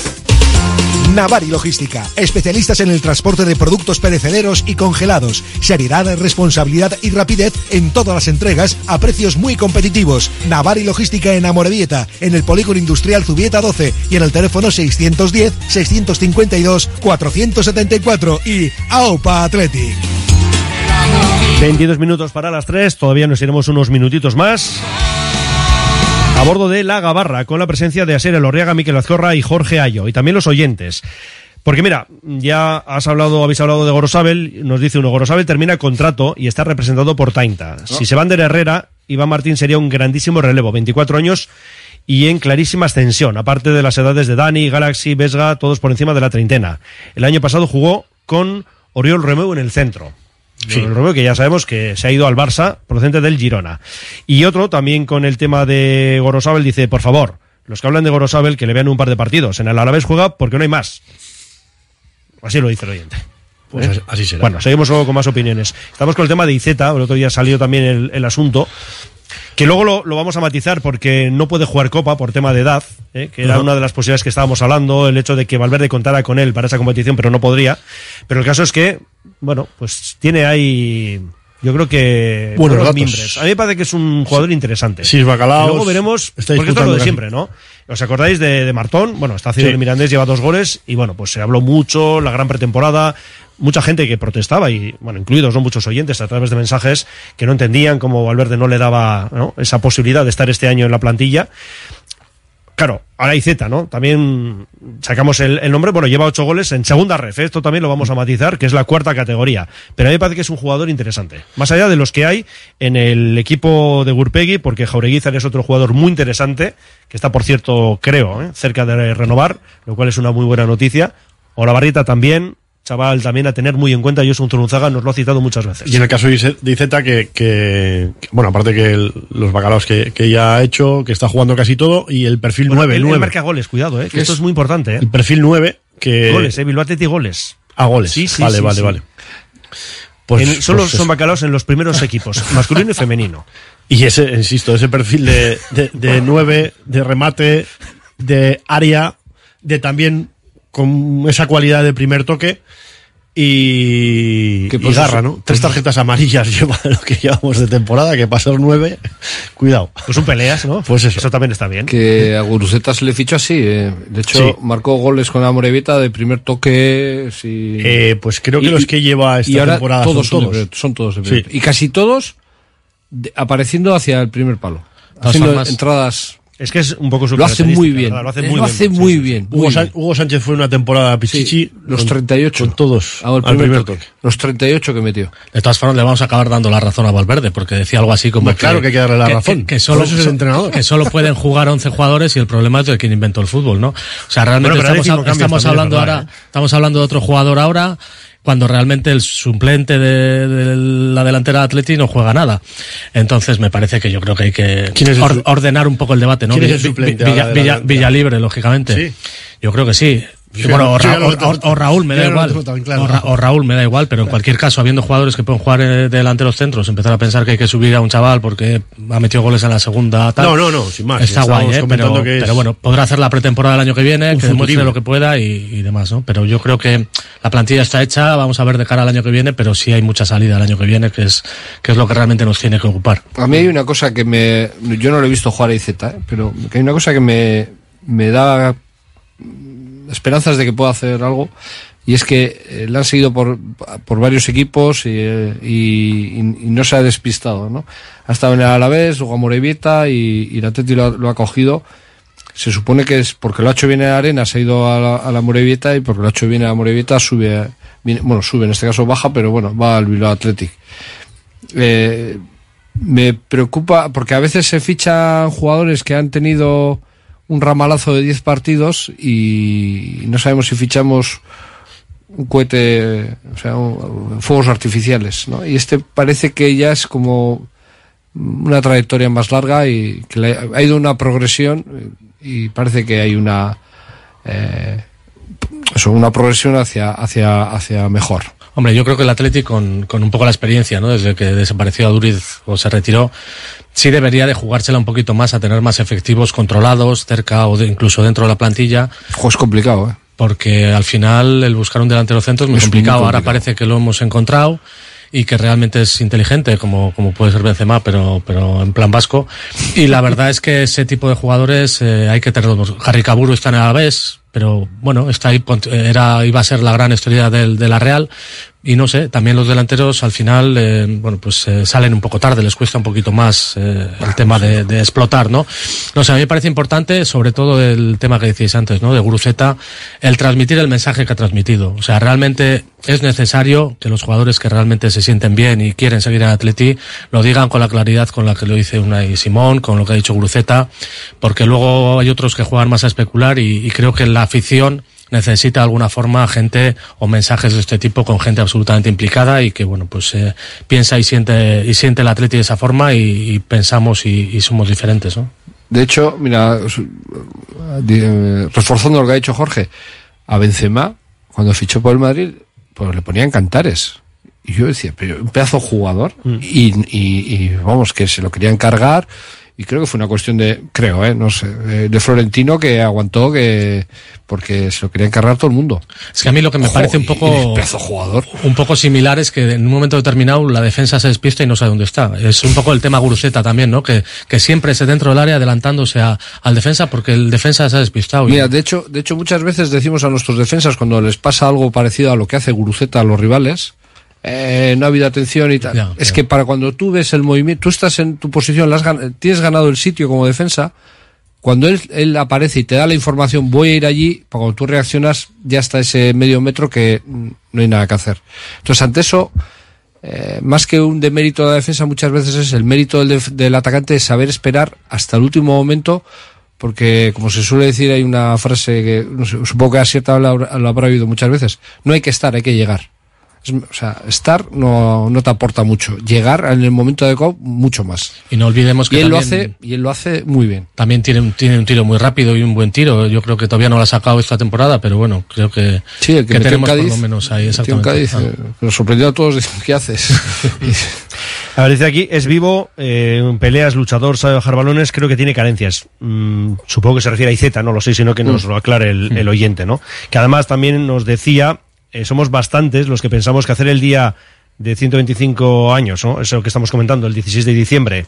Navari Logística, especialistas en el transporte de productos perecederos y congelados. Seriedad, responsabilidad y rapidez en todas las entregas a precios muy competitivos. Navari Logística en Amorebieta, en el Polígono Industrial Zubieta 12 y en el teléfono 610-652-474 y AOPA Athletic. 22 minutos para las 3, todavía nos iremos unos minutitos más. A bordo de La Gabarra, con la presencia de Asier Elorriaga, Miquel Azcorra y Jorge Ayo, y también los oyentes. Porque mira, ya has hablado, habéis hablado de Gorosabel, nos dice uno, Gorosabel termina contrato y está representado por Tainta. Si se van de Herrera, Iván Martín sería un grandísimo relevo, 24 años y en clarísima ascensión, aparte de las edades de Dani, Galaxy, Vesga, todos por encima de la treintena. El año pasado jugó con Oriol Romeu en el centro. Sí. Que ya sabemos que se ha ido al Barça, procedente del Girona. Y otro, también con el tema de Gorosabel, dice, por favor, los que hablan de Gorosabel, que le vean un par de partidos. En el Alavés juega porque no hay más. Así lo dice el oyente. Pues ¿Eh? así- así será. Bueno, seguimos luego con más opiniones. Estamos con el tema de Izeta, el otro día salió también el, el asunto, que luego lo, lo vamos a matizar porque no puede jugar Copa por tema de edad, ¿eh? que era una de las posibilidades que estábamos hablando, el hecho de que Valverde contara con él para esa competición, pero no podría. Pero el caso es que, bueno, pues tiene ahí... Yo creo que datos. mimbres. A mí me parece que es un jugador interesante. Sí, Bacalaos, Y luego veremos, porque esto es lo de siempre, ¿no? ¿Os acordáis de, de Martón? Bueno, está haciendo Sí. el Mirandés, lleva dos goles y bueno, pues se habló mucho, la gran pretemporada, mucha gente que protestaba y, bueno, incluidos ¿no? muchos oyentes a través de mensajes que no entendían cómo Valverde no le daba esa posibilidad de estar este año en la plantilla. Claro, ahora hay Z, ¿no? También sacamos el, el nombre, bueno, lleva ocho goles en segunda ref, ¿eh? esto también lo vamos a matizar, que es la cuarta categoría. Pero a mí me parece que es un jugador interesante. Más allá de los que hay en el equipo de Gurpegui, porque Jaureguizar es otro jugador muy interesante, que está, por cierto, creo, ¿eh? cerca de renovar, lo cual es una muy buena noticia. Olavarrieta también, chaval también a tener muy en cuenta, Josun Zurunzaga nos lo ha citado muchas veces. Y en el caso de Ize- de Izeta, que, que, que- bueno, aparte que el- los bacalaos que, que ya ha hecho, que está jugando casi todo, y el perfil Bueno, 9, él, él 9. marca goles, cuidado, ¿eh? que esto es muy importante. ¿eh? El perfil 9, que... Goles, ¿eh? Bilbao Athletic goles. A goles. Sí, sí, vale, sí, vale, sí. vale. Pues- En- solo pues son bacalaos en los primeros equipos, masculino y femenino. Y ese, insisto, ese perfil de, de, de 9, de remate, de área, de también con esa cualidad de primer toque y, Que y garra, ¿no? Tres tarjetas amarillas lleva lo que llevamos de temporada, que pasó nueve, cuidado. Pues un peleas, ¿no? Pues eso. Eso también está bien. Que a Guruceta se le fichó así. eh. De hecho, Sí. marcó goles con la Morevita de primer toque. Sí. Eh, pues creo que los que lleva esta y ahora temporada todos son todos. primer- son todos de Sí. primer- Y casi todos de- apareciendo hacia el primer palo. Haciendo formas- entradas. Es que es un poco su Lo hace muy bien. Lo hace Eh, muy lo bien. hace Sí, muy sí, sí. bien. Hugo, muy bien. Hugo Sánchez fue una temporada pichichi. los con- 38. Con todos. Al primer toque. Los 38 que metió. De todas formas, le vamos a acabar dando la razón a Valverde, porque decía algo así como Pues claro que hay que darle la razón. Que, solo, Por eso es el entrenador. que solo pueden jugar 11 jugadores y el problema es de quien inventó el fútbol, ¿no? O sea, realmente Bueno, estamos, estamos hablando verdad, ahora, estamos hablando de otro jugador ahora, cuando realmente el suplente de, de la delantera de Atleti no juega nada. Entonces me parece que yo creo que hay que ¿Quién es el or- su- ordenar un poco el debate, ¿no? ¿Quién es el Vi- suplente Villa, Villa-? Villalibre, lógicamente. Sí. Yo creo que sí. Bueno, o, ya Ra- lo o- tengo- o- o Raúl me da igual. claro. O Ra- o Raúl me da igual, pero en cualquier caso, habiendo jugadores que pueden jugar eh, delante de los centros, empezar a pensar que hay que subir a un chaval porque ha metido goles en la segunda. Tal, No, no, no, sin más. Está guay, ¿eh? comentando pero, que es pero bueno, podrá hacer la pretemporada el año que viene, un que demuestre lo que pueda y, y demás, ¿no? Pero yo creo que la plantilla está hecha, vamos a ver de cara al año que viene, pero sí hay mucha salida el año que viene, que es, que es lo que realmente nos tiene que ocupar. A mí hay una cosa que me. Yo no lo he visto jugar a IZ, ¿eh? pero que hay una cosa que me, me da esperanzas de que pueda hacer algo. Y es que eh, le han seguido por, por varios equipos y, eh, no se ha despistado, ¿no? Ha estado en el Alavés, luego a Morevieta y, y el Atleti lo, lo ha cogido. Se supone que es porque lo ha hecho bien en Arena, se ha ido a la, a la Morevieta y porque lo ha hecho bien a la Morevieta sube, viene- bueno, sube, en este caso baja, pero bueno, va al Bilbao Athletic. Eh, me preocupa porque a veces se fichan jugadores que han tenido un ramalazo de 10 partidos y no sabemos si fichamos un cohete, o sea, un- fuegos artificiales, ¿no? Y este parece que ya es como una trayectoria más larga y que le ha ido una progresión eh, y parece que hay una eh, eso, una progresión hacia hacia hacia mejor. Hombre, yo creo que el Atlético con, con un poco la experiencia, ¿no? Desde que desapareció a Duriz o se retiró, sí debería de jugársela un poquito más a tener más efectivos controlados cerca o de- incluso dentro de la plantilla. es complicado, ¿eh? Porque al final el buscar un delantero centro es muy Es muy complicado. Ahora complicado. parece que lo hemos encontrado y que realmente es inteligente, como, como puede ser Benzema, pero, pero en plan vasco. Y la verdad es que ese tipo de jugadores eh, hay que tenerlos. Harry Caburu está en Alavés, pero bueno, pont- era, iba a ser la gran estrella del, de la Real, y no sé, también los delanteros al final, eh, bueno, pues eh, salen un poco tarde, les cuesta un poquito más eh, el tema de, de, explotar, ¿no? No sé, a mí me parece importante, sobre todo el tema que decíais antes, ¿no? De Guruceta, el transmitir el mensaje que ha transmitido. O sea, realmente es necesario que los jugadores que realmente se sienten bien y quieren seguir en Atleti lo digan con la claridad con la que lo dice Unai Simón, con lo que ha dicho Guruceta, porque luego hay otros que juegan más a especular y, y creo que la afición necesita de alguna forma gente o mensajes de este tipo con gente absolutamente implicada y que bueno pues eh, piensa y siente y siente el atleti de esa forma y, y pensamos y, y, somos diferentes ¿no? de hecho mira reforzando lo que ha dicho Jorge a Benzema cuando fichó por el Madrid pues le ponían cantares y yo decía pero un pedazo jugador mm. y, y, y vamos que se lo querían cargar y creo que fue una cuestión de, creo, ¿eh? no sé, de Florentino que aguantó que porque se lo quería encargar todo el mundo. Es que a mí lo que me Ojo, parece un poco jugador. un poco similar es que en un momento determinado la defensa se despista y no sabe dónde está. Es un poco el tema Guruceta también, ¿no? Que, que siempre es dentro del área adelantándose a, al defensa porque el defensa se ha despistado. Mira, de hecho, de hecho muchas veces decimos a nuestros defensas cuando les pasa algo parecido a lo que hace Guruceta a los rivales, eh, no ha habido atención y tal. Es que para cuando tú ves el movimiento, tú estás en tu posición, la tienes ganado el sitio como defensa, cuando él, él aparece y te da la información, voy a ir allí, cuando tú reaccionas, ya está ese medio metro que mm, no hay nada que hacer. Entonces, ante eso, eh, más que un demérito de la defensa, muchas veces es el mérito del, def- del atacante de saber esperar hasta el último momento, porque, como se suele decir, hay una frase que no sé, supongo que a cierta habrá, lo habrá oído muchas veces: no hay que estar, hay que llegar. O sea, estar no, no te aporta mucho. Llegar en el momento adecuado, mucho más. Y no olvidemos que y él lo también- hace y él lo hace muy bien. También tiene, un- tiene un tiro muy rápido y un buen tiro. Yo creo que todavía no lo ha sacado esta temporada, pero bueno, creo que, Sí, el que, en tenemos Cádiz, por lo menos ahí exactamente. Cádiz, Ah. eh, nos sorprendió a todos. ¿Qué haces? A ver, dice aquí, es vivo, eh, peleas, luchador, sabe bajar balones, creo que tiene carencias. Mm, supongo que se refiere a Izeta, no lo sé, sino que nos Mm. lo aclare el, el oyente, ¿no? Que además también nos decía, eh, somos bastantes los que pensamos que hacer el día de 125 años, ¿no? Eso que estamos comentando, el 16 de diciembre,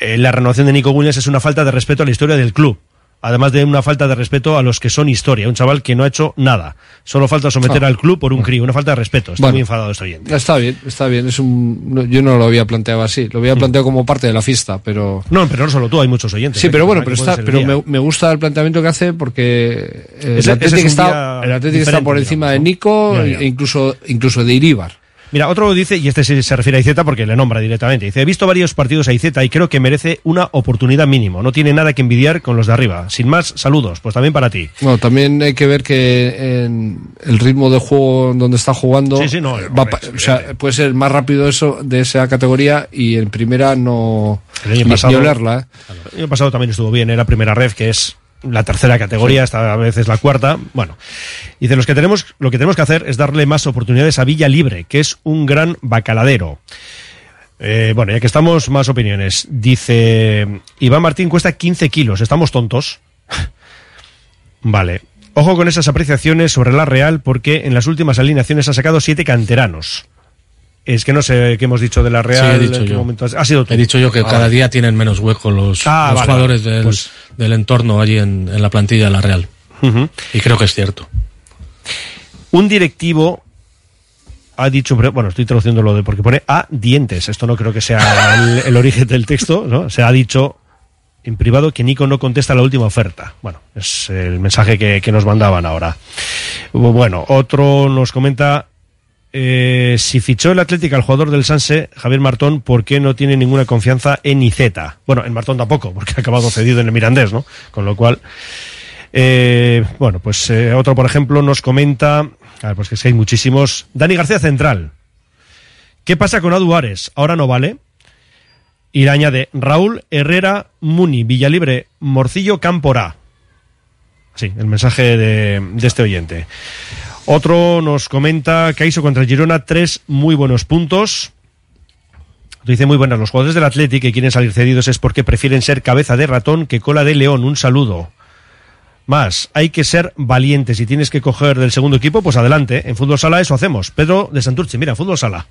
eh, la renovación de Nico Williams es una falta de respeto a la historia del club. Además de una falta de respeto a los que son historia. Un chaval que no ha hecho nada. Solo falta someter Ah. al club por un crío. Una falta de respeto. Está Bueno. muy enfadado este oyente. Está bien, está bien. Es un, no, yo no lo había planteado así. Lo había planteado como parte de la fiesta, pero. No, pero no solo tú, hay muchos oyentes. Sí, ¿eh? pero bueno, pero está, pero me, me gusta el planteamiento que hace porque eh, Ese- el Atlético es está, día el Atlético está por encima digamos, de. Nico Ya, ya. e incluso, incluso de Iríbar. Mira, otro dice, y este se refiere a Izeta porque le nombra directamente, dice, he visto varios partidos a Izeta y creo que merece una oportunidad mínimo. No tiene nada que envidiar con los de arriba. Sin más, saludos. Pues también para ti. Bueno, también hay que ver que en el ritmo de juego donde está jugando Sí, sí, no, va o sea, puede ser más rápido eso de esa categoría y en primera no El año pasado- ni. ¿eh? El año pasado también estuvo bien, era primera ref, que es la tercera categoría, esta vez es la cuarta. Bueno, dice, los que tenemos, lo que tenemos que hacer es darle más oportunidades a Villa Libre, que es un gran bacaladero. Eh, bueno, ya que estamos, más opiniones. Dice, Iván Martín cuesta 15 kilos, ¿estamos tontos? vale. Ojo con esas apreciaciones sobre la Real, porque en las últimas alineaciones ha sacado siete canteranos. Es que no sé qué hemos dicho de la Real. Sí, he dicho yo. has- ha sido tú. He dicho yo que Ah, cada vale. día tienen menos hueco los, Ah, los vale, jugadores del, Pues- del entorno allí en, en la plantilla de la Real. Y creo que es cierto. Un directivo ha dicho, bueno, estoy traduciendo lo de porque pone a dientes. Esto no creo que sea el, el origen del texto, ¿no? Se ha dicho en privado que Nico no contesta la última oferta. Bueno, es el mensaje que, que nos mandaban ahora. Bueno, otro nos comenta eh, si fichó el Atlético al jugador del Sanse, Javier Martón, ¿por qué no tiene ninguna confianza en Iceta? Bueno, en Martón tampoco, porque ha acabado cedido en el Mirandés, ¿no? Con lo cual, eh, bueno, pues eh, otro, por ejemplo, nos comenta, a ver, pues que hay muchísimos. Dani García Central. ¿Qué pasa con Aduares? ¿Ahora no vale? Y le añade Raúl Herrera Muni, Villalibre, Morcillo Camporá. Sí, el mensaje de, de este oyente. Otro nos comenta que hizo contra Girona tres muy buenos puntos. Dice muy buenas, los jugadores del Atlético que quieren salir cedidos es porque prefieren ser cabeza de ratón que cola de león. Un saludo. Más, hay que ser valientes. Si tienes que coger del segundo equipo, pues adelante. En fútbol sala eso hacemos. Pedro de Santurce, mira, fútbol sala.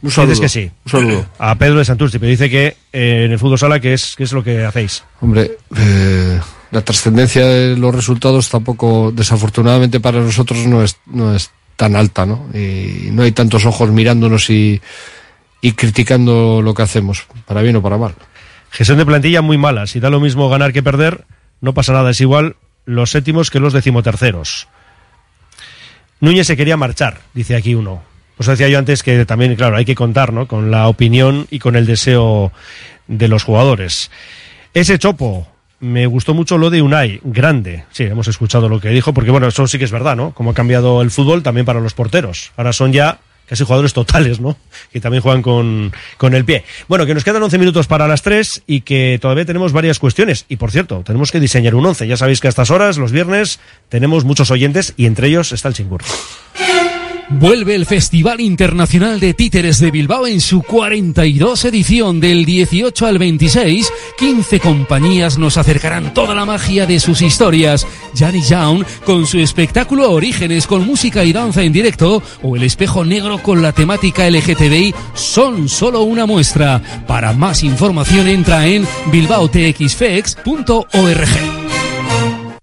Un saludo. Dices que sí. Un saludo. A Pedro de Santurce, pero dice que eh, en el fútbol sala, ¿qué es, qué es lo que hacéis? Hombre, eh, la trascendencia de los resultados tampoco, desafortunadamente para nosotros, no es, no es tan alta, ¿no? Y no hay tantos ojos mirándonos y, y criticando lo que hacemos, para bien o para mal. Gestión de plantilla muy mala. Si da lo mismo ganar que perder, no pasa nada. Es igual los séptimos que los decimoterceros. Núñez se quería marchar, dice aquí uno. Pues decía yo antes que también, claro, hay que contar, ¿no? Con la opinión y con el deseo de los jugadores. Ese Chopo, me gustó mucho lo de Unai, grande. Sí, hemos escuchado lo que dijo, porque bueno, eso sí que es verdad, ¿no? Como ha cambiado el fútbol también para los porteros. Ahora son ya casi jugadores totales, ¿no? Que también juegan con, con el pie. Bueno, que nos quedan 11 minutos para las 3 y que todavía tenemos varias cuestiones. Y por cierto, tenemos que diseñar un 11. Ya sabéis que a estas horas, los viernes, tenemos muchos oyentes y entre ellos está el Chingur. Vuelve el Festival Internacional de Títeres de Bilbao en su 42 edición del 18 al 26. 15 compañías nos acercarán toda la magia de sus historias. Janny Young con su espectáculo Orígenes con música y danza en directo o El Espejo Negro con la temática LGTBI son solo una muestra. Para más información entra en bilbaotxfex.org.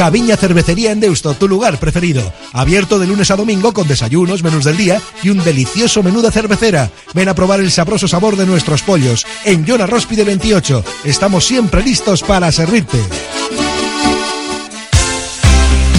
Gaviña Cervecería en Deusto, tu lugar preferido. Abierto de lunes a domingo con desayunos, menús del día y un delicioso menú de cervecera. Ven a probar el sabroso sabor de nuestros pollos. En Yona Rospide 28. Estamos siempre listos para servirte.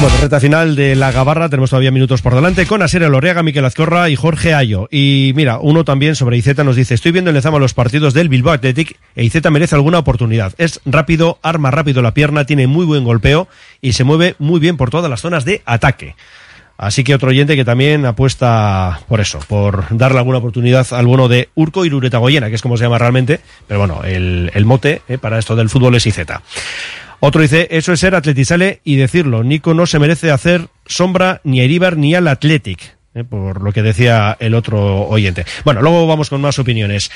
Bueno, reta final de la Gabarra, tenemos todavía minutos por delante con Asier Lorega, Miquel Azcorra y Jorge Ayo. Y mira, uno también sobre IZ nos dice, estoy viendo en Lezama los partidos del Bilbao Athletic e IZ merece alguna oportunidad. Es rápido, arma rápido la pierna, tiene muy buen golpeo y se mueve muy bien por todas las zonas de ataque. Así que otro oyente que también apuesta por eso, por darle alguna oportunidad al bono de Urco y Goyena, que es como se llama realmente, pero bueno, el, el mote eh, para esto del fútbol es IZ. Otro dice, eso es ser atletizale y decirlo. Nico no se merece hacer sombra ni a Iribar ni al Athletic. eh, por lo que decía el otro oyente. Bueno, luego vamos con más opiniones.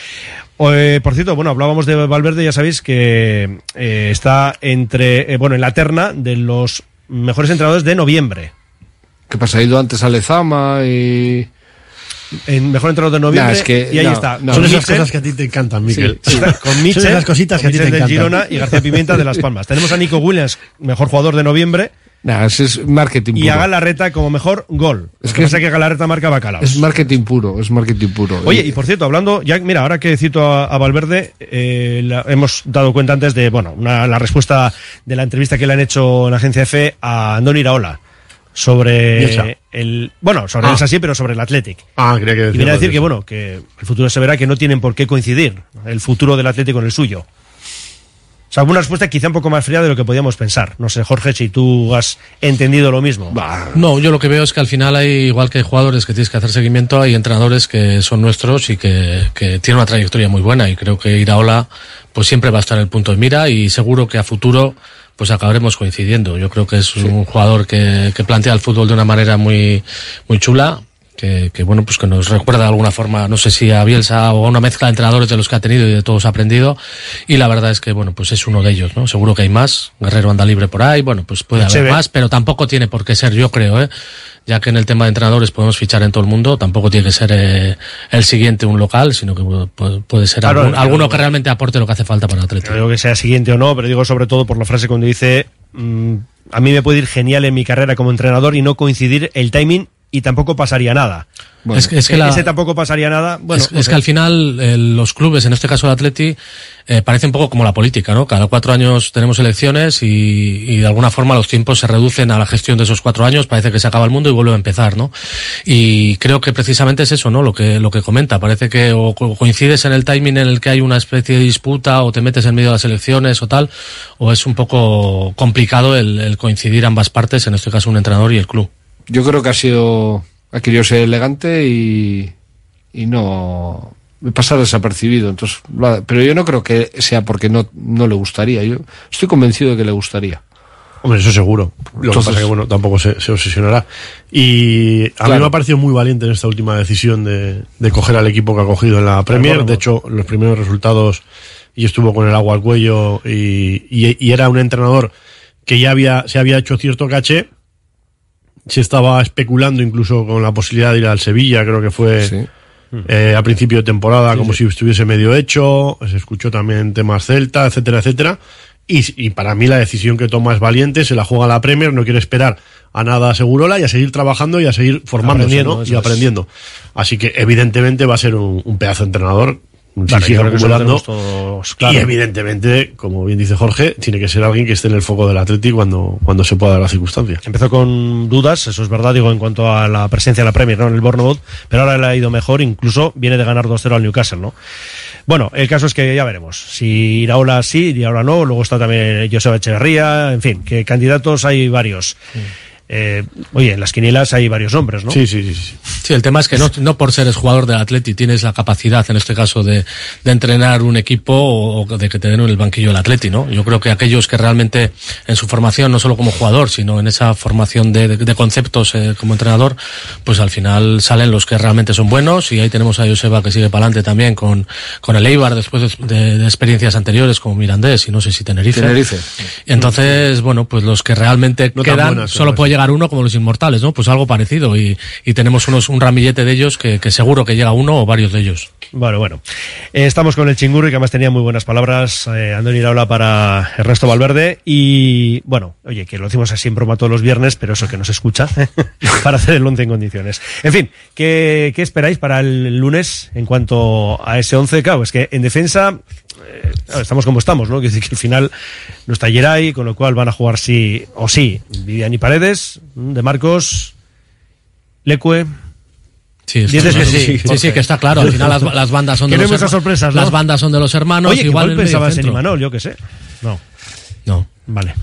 Eh, por cierto, bueno, hablábamos de Valverde, ya sabéis que eh, está entre, bueno, en la terna de los mejores entrenadores de noviembre. ¿Qué pasa? Ha ido antes a Lezama y... En mejor entrenador de noviembre Nah, es que- y ahí no, está. no. Son esas cosas que a ti te encantan, Miguel. Sí, sí. Con Mitchell, Son esas cositas que a ti te encantan. Girona y García Pimienta de Las Palmas. Tenemos a Nico Williams, mejor jugador de noviembre. Nah, ese es marketing Y puro. a Galarreta como mejor gol. Es que pasa que Galarreta marca bacalaos. Es marketing puro, es marketing puro. Oye, y por cierto, hablando, ya mira, ahora que cito a, a Valverde, eh, la- hemos dado cuenta antes de, bueno, una- la respuesta de la entrevista que le han hecho en la agencia EFE a Andoni Iraola sobre Bielsa. el, bueno, sobre Ah. el sí, pero sobre el Athletic. Ah, creía que Y viene a decir de que, bueno, que el futuro se verá que no tienen por qué coincidir el futuro del Atlético con el suyo. O sea, una respuesta quizá un poco más fría de lo que podíamos pensar. No sé, Jorge, si tú has entendido lo mismo. No, yo lo que veo es que al final hay, igual que hay jugadores que tienes que hacer seguimiento, hay entrenadores que son nuestros y que, que tienen una trayectoria muy buena y creo que Iraola pues siempre va a estar en el punto de mira y seguro que a futuro pues acabaremos coincidiendo. Yo creo que es un jugador que, que plantea el fútbol de una manera muy, muy chula que, que, bueno, pues que nos recuerda de alguna forma, no sé si a Bielsa o a una mezcla de entrenadores de los que ha tenido y de todos ha aprendido. Y la verdad es que, bueno, pues es uno de ellos, ¿no? Seguro que hay más. Guerrero anda libre por ahí, bueno, pues puede haber Echeve. más, pero tampoco tiene por qué ser, yo creo, ¿eh? Ya que en el tema de entrenadores podemos fichar en todo el mundo, tampoco tiene que ser eh, el siguiente un local, sino que puede, puede ser Claro, algún- alguno que realmente aporte lo que hace falta para el Atlético. No digo que sea siguiente o no, pero digo sobre todo por la frase cuando dice mm, a mí me puede ir genial en mi carrera como entrenador y no coincidir el timing y tampoco pasaría nada. Bueno, es que- es que E- la- ese tampoco pasaría nada. Bueno, es, no es sé. que al final eh, los clubes, en este caso el Atleti, eh, parece un poco como la política, ¿no? Cada cuatro años tenemos elecciones y, y de alguna forma los tiempos se reducen a la gestión de esos cuatro años, parece que se acaba el mundo y vuelve a empezar, ¿no? Y creo que precisamente es eso, ¿no? Lo que, lo que comenta, parece que o co- coincides en el timing en el que hay una especie de disputa o te metes en medio de las elecciones o tal, o es un poco complicado el, el coincidir ambas partes, en este caso un entrenador y el club. Yo creo que ha sido, ha querido ser elegante y, y no pasar desapercibido. Entonces, pero yo no creo que sea porque no, no le gustaría. Yo estoy convencido de que le gustaría. Hombre, eso seguro. Lo Entonces- que pasa que, bueno, tampoco se, se obsesionará. Y a mí Claro. me ha parecido muy valiente en esta última decisión de, de coger al equipo que ha cogido en la Premier. De hecho, los primeros resultados, y estuvo con el agua al cuello, y, y- y era un entrenador que ya había, se había hecho cierto caché. Se estaba especulando incluso con la posibilidad de ir al Sevilla, creo que fue eh, a principio de temporada, como si estuviese medio hecho. Se escuchó también temas Celta, etcétera, etcétera. Y, y para mí la decisión que toma es valiente, se la juega a la Premier, no quiere esperar a nada a Segurola y a seguir trabajando y a seguir formándose Aprendiendo, y aprendiendo. Así que evidentemente va a ser un, un pedazo de entrenador. Si sigue acumulando. tenemos todos claro. Y evidentemente, como bien dice Jorge, tiene que ser alguien que esté en el foco del Atlético cuando, cuando se pueda dar la circunstancia. Empezó con dudas, eso es verdad, digo, en cuanto a la presencia de la Premier ¿no? en el Bournemouth, pero ahora le ha ido mejor, incluso viene de ganar 2-0 al Newcastle, ¿no? Bueno, el caso es que ya veremos. Si Iraola sí, Iraola no, luego está también Joseba Echeverría, en fin, que candidatos hay varios. Eh, oye, en las quinielas hay varios nombres, ¿no? Sí, sí, sí. sí. Sí, el tema es que no, no por ser jugador del Atleti tienes la capacidad, en este caso, de, de entrenar un equipo o, o de que te den en el banquillo el Atleti, ¿no? Yo creo que aquellos que realmente en su formación, no solo como jugador, sino en esa formación de, de- de conceptos eh, como entrenador, pues al final salen los que realmente son buenos y ahí tenemos a Joseba que sigue para adelante también con, con el Eibar después de, de- de experiencias anteriores como Mirandés y no sé si Tenerife. Tenerife. Entonces, bueno, pues los que realmente No quedan, buenas, solo pero puede llegar uno como los inmortales, ¿no? Pues algo parecido y, y tenemos unos, un ramillete de ellos que, que seguro que llega uno o varios de ellos. Bueno, bueno. Eh, estamos con el chingurri, que además tenía muy buenas palabras, eh, Andoni Iraola para Ernesto Valverde. Y bueno, oye, que lo decimos así en broma todos los viernes, pero eso que nos escucha, para hacer el once en condiciones. En fin, ¿qué, qué esperáis para el lunes en cuanto a ese once? Claro, es que en defensa eh, estamos como estamos, ¿no? Quiere decir que al final no está Geray, con lo cual van a jugar sí o sí. Vivian y Paredes, de Marcos, Lecue. Sí, Dices que sí, sí, sí, que está claro. Al final las, las bandas son de los hay muchas herma- sorpresas, ¿no? Las bandas son de los hermanos. Oye, igual pensabas en. Imanol, yo qué sé. No. No. Vale.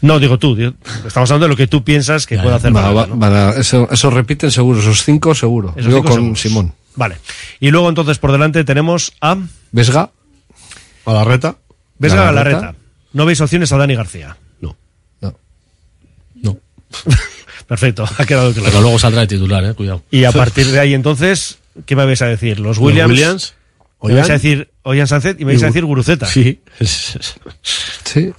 No, digo tú. digo- estamos hablando de lo que tú piensas que puede hacer Va- a- eso, eso repiten seguro, esos cinco seguro. Esos Digo cinco con seguros. Simón. Vale. Y luego entonces por delante tenemos a Vesga, A la reta. Vesga Galarreta. Galarreta. No veis opciones a Dani García. No. No. No. Perfecto, ha quedado claro. Pero luego saldrá de titular, eh, cuidado. Y a partir de ahí entonces, ¿qué me vais a decir? Los Williams. Williams, me vais a decir Ollán Sánchez y me vais a decir Guruceta. Sí. sí.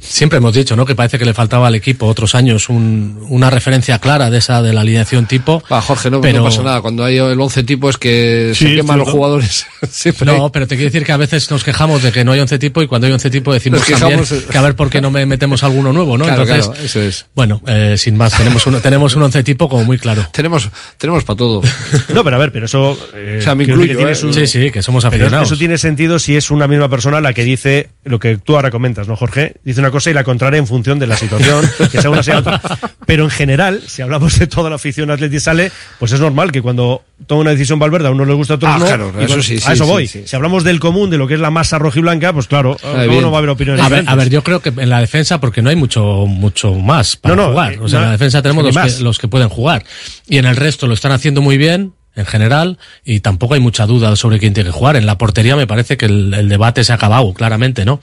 Siempre hemos dicho, ¿no? Que parece que le faltaba al equipo otros años un- una referencia clara de esa de la alineación tipo. Va, Jorge, no, pero... no pasa nada. Cuando hay el 11 tipo es que Sí, se queman los jugadores. Siempre. No, pero te quiero decir que a veces nos quejamos de que no hay 11 tipo y cuando hay 11 tipo decimos también que a ver por qué no me metemos alguno nuevo, ¿no? Claro, Entonces, claro, eso es. bueno, eh, sin más, tenemos un, tenemos un 11 tipo como muy claro. Tenemos, tenemos para todo. No, pero a ver, pero eso. eh, O sea, me incluyo, que ¿eh? un- Sí, sí, que somos Pero aficionados. eso tiene sentido si es una misma persona la que dice lo que tú ahora comentas, ¿no, Jorge? Dice una cosa y la contraria en función de la situación, que sea una sea otra. Pero en general, si hablamos de toda la afición Atleti sale, pues es normal que cuando toma una decisión Valverde a uno le gusta a otros Ah, no. claro, y eso sí, a eso sí, voy. sí. Si hablamos del común, de lo que es la masa rojiblanca, pues claro, luego bien. no va a haber opiniones A ver, a ver, yo creo que en la defensa, porque no hay mucho, mucho más para No, no, jugar. eh, O sea, en no, la defensa tenemos los que, los que pueden jugar. Y en el resto lo están haciendo muy bien, en general, y tampoco hay mucha duda sobre quién tiene que jugar. En la portería me parece que el, el debate se ha acabado, claramente, ¿no?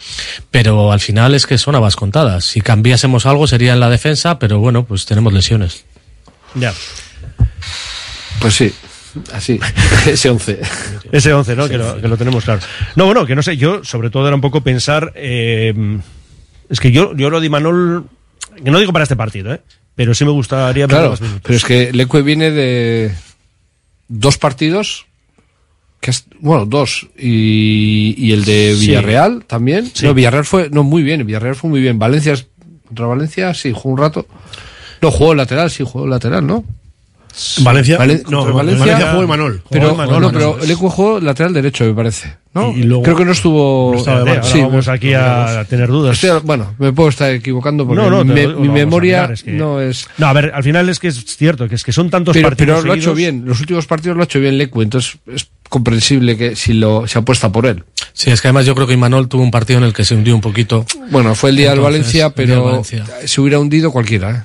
Pero al final es que son habas contadas. Si cambiásemos algo sería en la defensa, pero bueno, pues tenemos lesiones. Ya. Pues sí, así, ese 11. Ese 11, ¿no? Que lo, que lo tenemos claro. No, bueno, que no sé, yo sobre todo era un poco pensar. eh, es que yo, yo lo de Manol. Que no digo para este partido, ¿eh? Pero sí me gustaría ver Claro, más minutos. pero es que Leque viene de dos partidos, que es- bueno, dos, y, y el de Sí. Villarreal también. Sí. No, Villarreal fue, no, muy bien, Villarreal fue muy bien. Valencia, contra Valencia, sí, jugó un rato. No, jugó lateral, sí, jugó lateral, ¿no? Valencia, Valen- no, contra Valencia, jugó Imanol. Pero, Jugó Imanol, no, pero Leque jugó lateral derecho, me parece. ¿no? Y- y luego- Creo que no estuvo. No estaba de Ahora base. vamos aquí a tener dudas. Estoy- bueno, me puedo estar equivocando porque No, no, te mi, lo- memoria mirar, es que- no es. No, a ver, al final es que es cierto, que es que son tantos Pero, partidos. pero lo ha hecho bien, los últimos partidos lo ha hecho bien Lecu, entonces es comprensible que si lo se apuesta por él. Sí, es que además yo creo que Imanol tuvo un partido en el que se hundió un poquito. Bueno, fue el día del Valencia, el día del pero Valencia. se hubiera hundido cualquiera. ¿eh?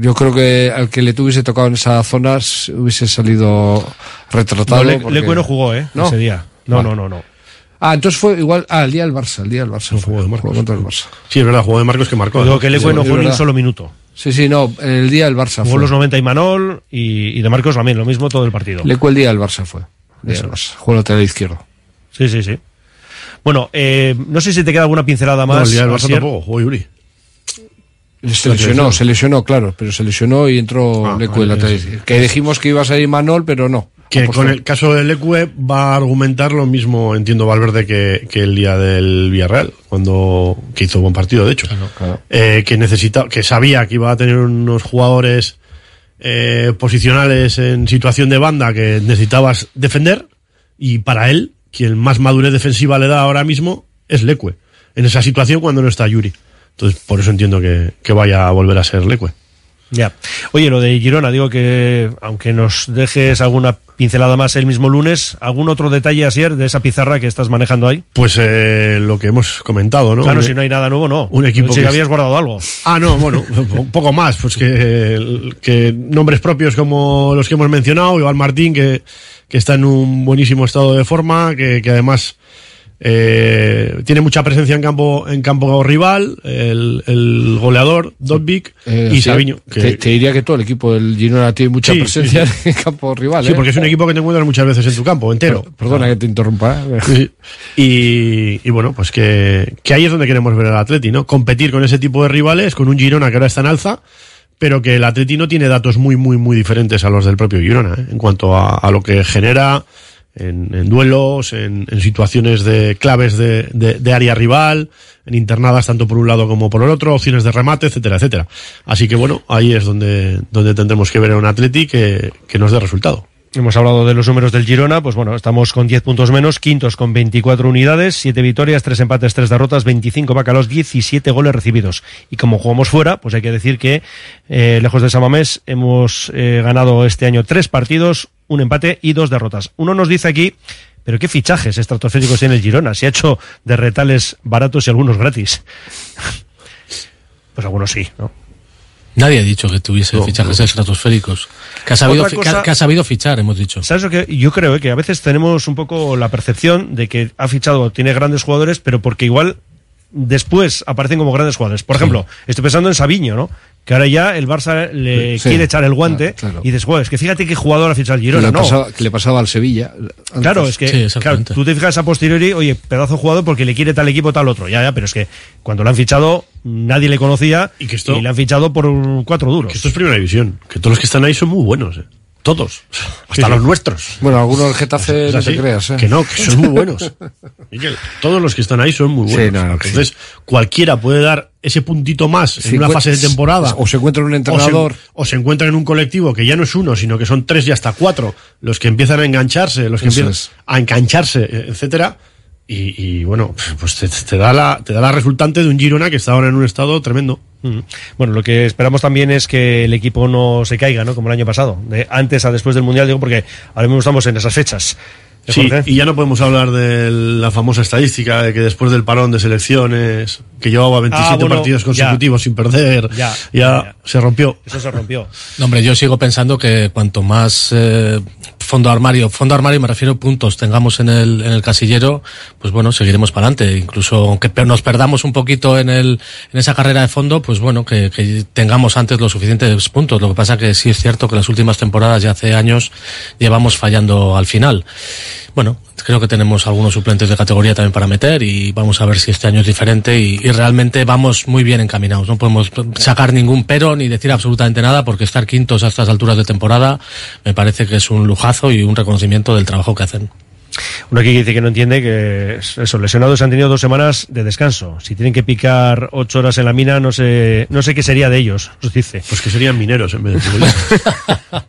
Yo creo que al que le tuviese tocado en esas zonas hubiese salido retratado. No, Le- porque- Leque no jugó, ¿eh? ¿No? Ese día. No, Vale. no, no, no. Ah, entonces fue igual. Ah, el día del Barça, el día del Barça. fue, jugó contra el Barça. Sí, es verdad, jugó de Marcos que marcó. ¿no? que Leque Sí, no jugó ni un solo minuto. Sí, sí, no, el día del Barça Jugó fue. los 90 y Manol y, y de Marcos también, lo mismo todo el partido. Lecu el día del Barça fue. El día Eso del Barça. Jugó lateral izquierdo. Sí, sí, sí. Bueno, eh, no sé si te queda alguna pincelada No, más. el día del Barça tampoco, jugó Yuri. Se lesionó, se lesionó, claro, pero se lesionó y entró Ah, Lecu vale, lateral sí. Que dijimos que iba a salir Manol, pero no. Que Apostó. con el caso del Ecue va a argumentar lo mismo, entiendo Valverde, que, que el día del Villarreal, cuando que hizo buen partido, de hecho. Eh, que necesita, que sabía que iba a tener unos jugadores eh, posicionales en situación de banda que necesitabas defender, y para él, quien más madurez defensiva le da ahora mismo es Leque, en esa situación cuando no está Yuri. Entonces, por eso entiendo que, que vaya a volver a ser Leque. Ya. Oye, lo de Girona, digo que aunque nos dejes alguna pincelada más el mismo lunes, ¿algún otro detalle, Asier, de esa pizarra que estás manejando ahí? Pues eh, lo que hemos comentado, ¿no? Claro, Un- si no hay nada nuevo, no. un equipo Si que habías es- guardado algo. Ah, no, bueno, un poco más, pues que, que nombres propios como los que hemos mencionado, Iván Martín, que, que está en un buenísimo estado de forma, que, que además eh, tiene mucha presencia en campo, en campo rival, el, el goleador, Dodvik, Eh, y Sabiño. Te, te diría que todo el equipo del Girona tiene mucha Sí, presencia sí, sí. en campo rival. Sí, ¿eh? porque es un equipo que te encuentras muchas veces en tu campo, entero. Perdona que te interrumpa. ¿eh? Y, y bueno, pues que, que ahí es donde queremos ver al Atleti, ¿no? Competir con ese tipo de rivales, con un Girona que ahora está en alza, pero que el Atleti no tiene datos muy, muy, muy diferentes a los del propio Girona, ¿eh? en cuanto a, a lo que genera en, en duelos, en, en situaciones de claves de, de- de área rival, en internadas tanto por un lado como por el otro, opciones de remate, etcétera, etcétera. Así que bueno, ahí es donde, donde tendremos que ver a un Atleti que, que nos dé resultado. Hemos hablado de los números del Girona, pues bueno, estamos con 10 puntos menos, quintos con 24 unidades, 7 victorias, 3 empates, 3 derrotas, 25 bacalos, 17 goles recibidos. Y como jugamos fuera, pues hay que decir que eh, lejos de Samamés hemos eh, ganado este año 3 partidos, un empate y 2 derrotas. Uno nos dice aquí, pero qué fichajes estratosféricos tiene el Girona, se ha hecho de retales baratos y algunos gratis. Pues algunos sí, ¿no? Nadie ha dicho que tuviese No, fichajes no. estratosféricos. Que ha, sabido, cosa- que ha- sabido fichar, hemos dicho. ¿Sabes lo que yo creo? eh? Que a veces tenemos un poco la percepción de que ha fichado, tiene grandes jugadores, pero porque igual después aparecen como grandes jugadores. Por ejemplo, estoy pensando en Sabiño, ¿no? Que ahora ya el Barça le Sí, quiere echar el guante claro, claro. y dices, "Joder, es que fíjate qué jugador ha fichado el Girona, ¿no? pasaba, que le pasaba al Sevilla. antes. Claro, es que Sí, claro, exactamente. tú te fijas a posteriori, oye, pedazo de jugador porque le quiere tal equipo, tal otro. Ya, ya, pero es que cuando lo han fichado nadie le conocía y, que esto- le han fichado por cuatro duros. Que esto es primera división, que todos los que están ahí son muy buenos, ¿eh? Todos. Hasta Sí, sí. los nuestros. Bueno, algunos del Getafe no te creas. ¿eh? Que no, que son muy buenos. Y que todos los que están ahí son muy Sí, buenos. no, no, que Entonces, cualquiera puede dar ese puntito más Sí, en una fase de temporada. o se encuentra un o se- entrenador. O se, encuentra en un colectivo que ya no es uno, sino que son tres y hasta cuatro los que empiezan a engancharse, los que Eso empiezan es. a engancharse, etcétera. Y, y, bueno, pues te, da la, te da la resultante de un Girona que está ahora en un estado tremendo. Mm. Bueno, lo que esperamos también es que el equipo no se caiga, ¿no? Como el año pasado, de antes a después del Mundial, digo, porque ahora mismo estamos en esas fechas. ¿Eh, Sí, y ya no podemos hablar de la famosa estadística de que después del parón de selecciones, que llevaba 27 Ah, bueno, partidos ya. consecutivos sin perder, Ya, ya, Se rompió. Eso se rompió. No, hombre, yo sigo pensando que cuanto más eh, fondo armario, fondo armario me refiero a puntos tengamos en el, en el casillero, pues bueno, seguiremos para adelante. Incluso aunque nos perdamos un poquito en el, en esa carrera de fondo, pues bueno, que, que tengamos antes los suficientes puntos. Lo que pasa que sí es cierto que las últimas temporadas ya hace años llevamos fallando al final. Bueno, creo que tenemos algunos suplentes de categoría también para meter y vamos a ver si este año es diferente y, y realmente vamos muy bien encaminados. No podemos sacar ningún pero ni decir absolutamente nada porque estar quintos a estas alturas de temporada me parece que es un lujazo y un reconocimiento del trabajo que hacen. Uno aquí dice que no entiende que es- eso, lesionados han tenido dos semanas de descanso. Si tienen que picar ocho horas en la mina, no sé, no sé qué sería de ellos, nos dice. Pues que serían mineros en vez de futbolistas.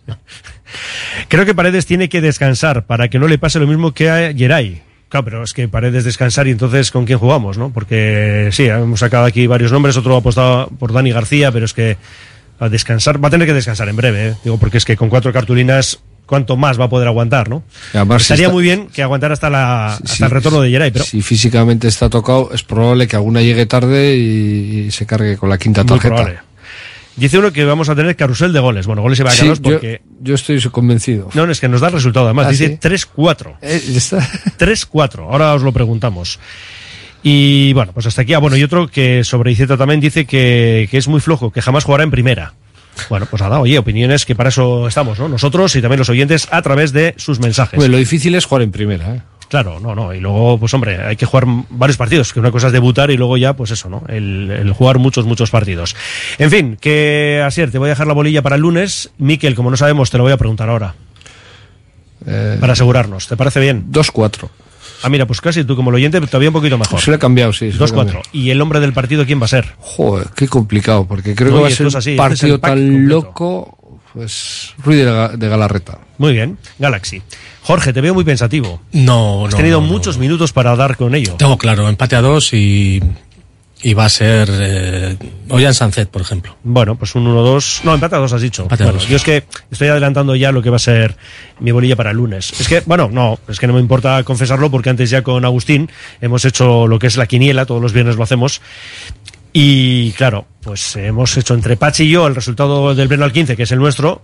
Creo que Paredes tiene que descansar para que no le pase lo mismo que a Geray. Claro, pero es que Paredes descansar y entonces ¿con quién jugamos, no? Porque sí, hemos sacado aquí varios nombres, otro ha apostado por Dani García, pero es que a descansar, va a tener que descansar en breve, ¿eh? Digo, porque es que con cuatro cartulinas, ¿cuánto más va a poder aguantar, no? Si Estaría está- muy bien que aguantara hasta, la, hasta el retorno de Geray, pero Si físicamente está tocado, es probable que alguna llegue tarde y, y se cargue con la quinta muy tarjeta. probable. Dice uno que vamos a tener carrusel de goles. Bueno, goles y Sí, vacanos yo- porque... yo, estoy convencido. No, no, es que nos da el resultado además. ¿Ah, Dice sí? 3-4. Eh, ya está. 3-4. Ahora os lo preguntamos. Y bueno, pues hasta aquí. Ah, bueno, y otro que sobre Iceta también dice que, que es muy flojo, que jamás jugará en primera. Bueno, pues nada, oye, opiniones que para eso estamos, ¿no? Nosotros y también los oyentes a través de sus mensajes. Hombre, lo difícil es jugar en primera. ¿eh? Claro, no, no. Y luego, pues hombre, hay que jugar varios partidos, que una cosa es debutar y luego ya, pues eso, ¿no? El, el jugar muchos, muchos partidos. En fin, que Asier, te voy a dejar la bolilla para el lunes. Miquel, como no sabemos, te lo voy a preguntar ahora. Eh, Para asegurarnos. ¿Te parece bien? 2-4. Ah, mira, pues casi tú como el oyente, todavía un poquito mejor. Se lo he cambiado, sí. se lo he 2-4. cambiado. ¿Y el hombre del partido quién va a ser? Joder, qué complicado, porque creo No, que va a ser así, un este es partido tan completo. loco. Pues Ruiz de Galarreta. Muy bien, Galaxy. Jorge, te veo muy pensativo. No, Has no, tenido no, no. muchos minutos para dar con ello. Tengo claro, empate a dos y, y va a ser eh, Ollán Sancet, por ejemplo. Bueno, pues un 1-2. No, empate a 2 has dicho. Empate a Bueno, dos. yo es que estoy adelantando ya lo que va a ser mi bolilla para el lunes. Es que, bueno, no, es que no me importa confesarlo porque antes ya con Agustín hemos hecho lo que es la quiniela, todos los viernes lo hacemos. Y claro, pues hemos hecho entre Pachi y yo el resultado del Breno al 15, que es el nuestro.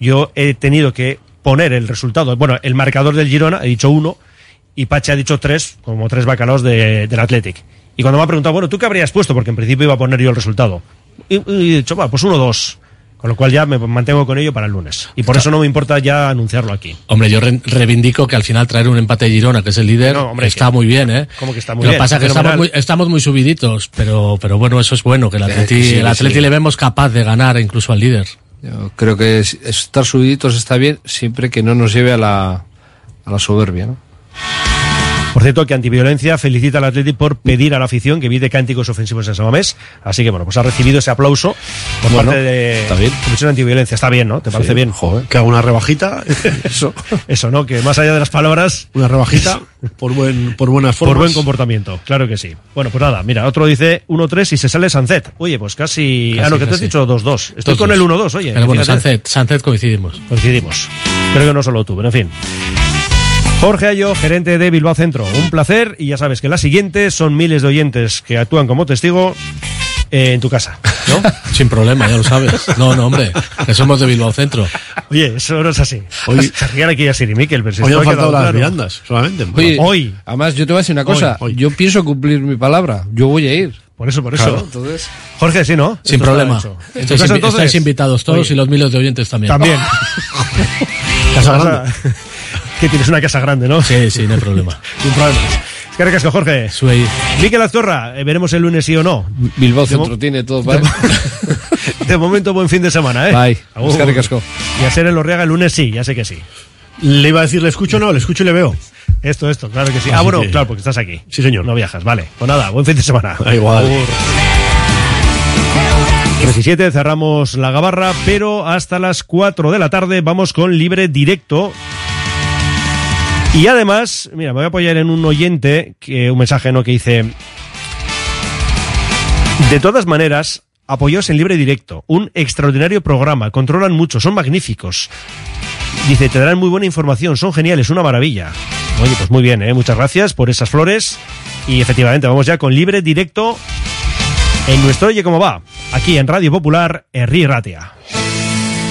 Yo he tenido que poner el resultado, bueno, el marcador del Girona, he dicho uno, y Pachi ha dicho tres, como tres bacalaos de- del Athletic. Y cuando me ha preguntado, bueno, ¿tú qué habrías puesto? Porque en principio iba a poner yo el resultado. Y, y he dicho, va, pues uno, dos. Con lo cual ya me mantengo con ello para el lunes. Y por eso no me importa ya anunciarlo aquí. Hombre, yo re- reivindico que al final traer un empate de Girona, que es el líder, No, hombre, está que- muy bien, ¿eh? ¿Cómo que está muy Lo bien? pasa es que estamos muy, estamos muy subiditos, pero, pero bueno, eso es bueno, que el Atleti, sí, el Atleti sí. le vemos capaz de ganar incluso al líder. Yo creo que es- estar subiditos está bien, siempre que no nos lleve a la, a la soberbia. ¿no? Por cierto, que Antiviolencia felicita al Atleti por pedir a la afición que evite cánticos ofensivos en Samamés. Así que bueno, pues ha recibido ese aplauso por Bueno, parte de está bien. Comisión Antiviolencia. Está bien, ¿no? ¿Te parece Sí, bien? Joder. Que haga una rebajita. Eso. Eso, ¿no? Que más allá de las palabras, Una rebajita por, buen, por buenas formas. por buen comportamiento. Claro que sí. Bueno, pues nada, mira, otro dice 1-3 y se sale Sancet. Oye, pues casi. Casi, ah, no, que te has dicho 2-2. Estoy Dos, con dos. el 1-2, oye. Pero bueno. Sancet, Sancet coincidimos. Coincidimos. Creo que no solo tú, pero en fin. Jorge Ayo, gerente de Bilbao Centro. Un placer y ya sabes que la siguiente son miles de oyentes que actúan como testigo eh, en tu casa, ¿no? Sin problema, ya lo sabes. No, no, hombre, que somos de Bilbao Centro. Oye, eso no es así. Hoy- se aquí a Siri Miquel, pero si Hoy han ha faltado las claro. viandas, solamente. Oye, Hoy. Además, yo te voy a decir una cosa. Hoy, hoy. Yo pienso cumplir mi palabra. Yo voy a ir. Por eso, por eso. Claro, entonces. Jorge, sí, ¿no? Sin Esto problema. hecho. ¿En tu Estáis, entonces? estáis invitados todos Oye, y los miles de oyentes también. También. Casa grande. Que tienes una casa grande, ¿no? Sí, sí, no hay problema. Sin problema. Es que recasco, Jorge. Suey. Miquel Azcorra, eh, veremos el lunes sí o no. Bilbao De Centro tiene todo para. De momento, buen fin de semana, ¿eh? Bye. Agur. Eskerrik asko. Y a ser el Orriaga el lunes sí, ya sé que sí. Le iba a decir, ¿le escucho o no? Le escucho y le veo. Esto, esto, claro que sí. Así Ah, bueno, que- claro, porque estás aquí. Sí, señor. No viajas, vale. Pues nada, buen fin de semana. Da igual. Agur. 17 cerramos la gabarra, pero hasta las 4 de la tarde vamos con libre directo. Y además, mira, me voy a apoyar en un oyente, que un mensaje no que dice. De todas maneras, apoyos en libre directo. Un extraordinario programa. Controlan mucho, son magníficos. Dice, te darán muy buena información, son geniales, una maravilla. Oye, pues muy bien, ¿eh? muchas gracias por esas flores. Y efectivamente, vamos ya con libre directo en nuestro Oye, ¿cómo va? Aquí en Radio Popular, Herri Ratia.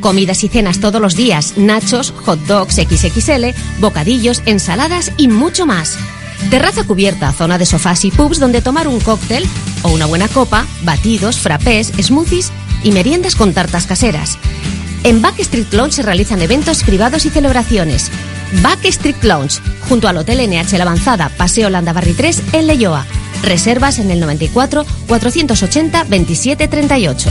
Comidas y cenas todos los días, nachos, hot dogs XXL, bocadillos, ensaladas y mucho más. Terraza cubierta, zona de sofás y pubs donde tomar un cóctel o una buena copa, batidos, frappés, smoothies y meriendas con tartas caseras. En Backstreet Lounge se realizan eventos privados y celebraciones. Backstreet Lounge, junto al Hotel NH Avanzada, Paseo Landabarri 3 en Leyoa. Reservas en el 94 480 27 38.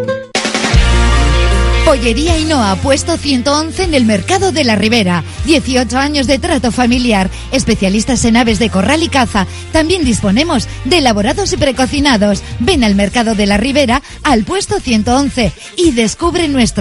Pollería Hinoa, puesto 111 en el Mercado de la Ribera. 18 años de trato familiar, especialistas en aves de corral y caza. También disponemos de elaborados y precocinados. Ven al Mercado de la Ribera, al puesto 111 y descubre nuestro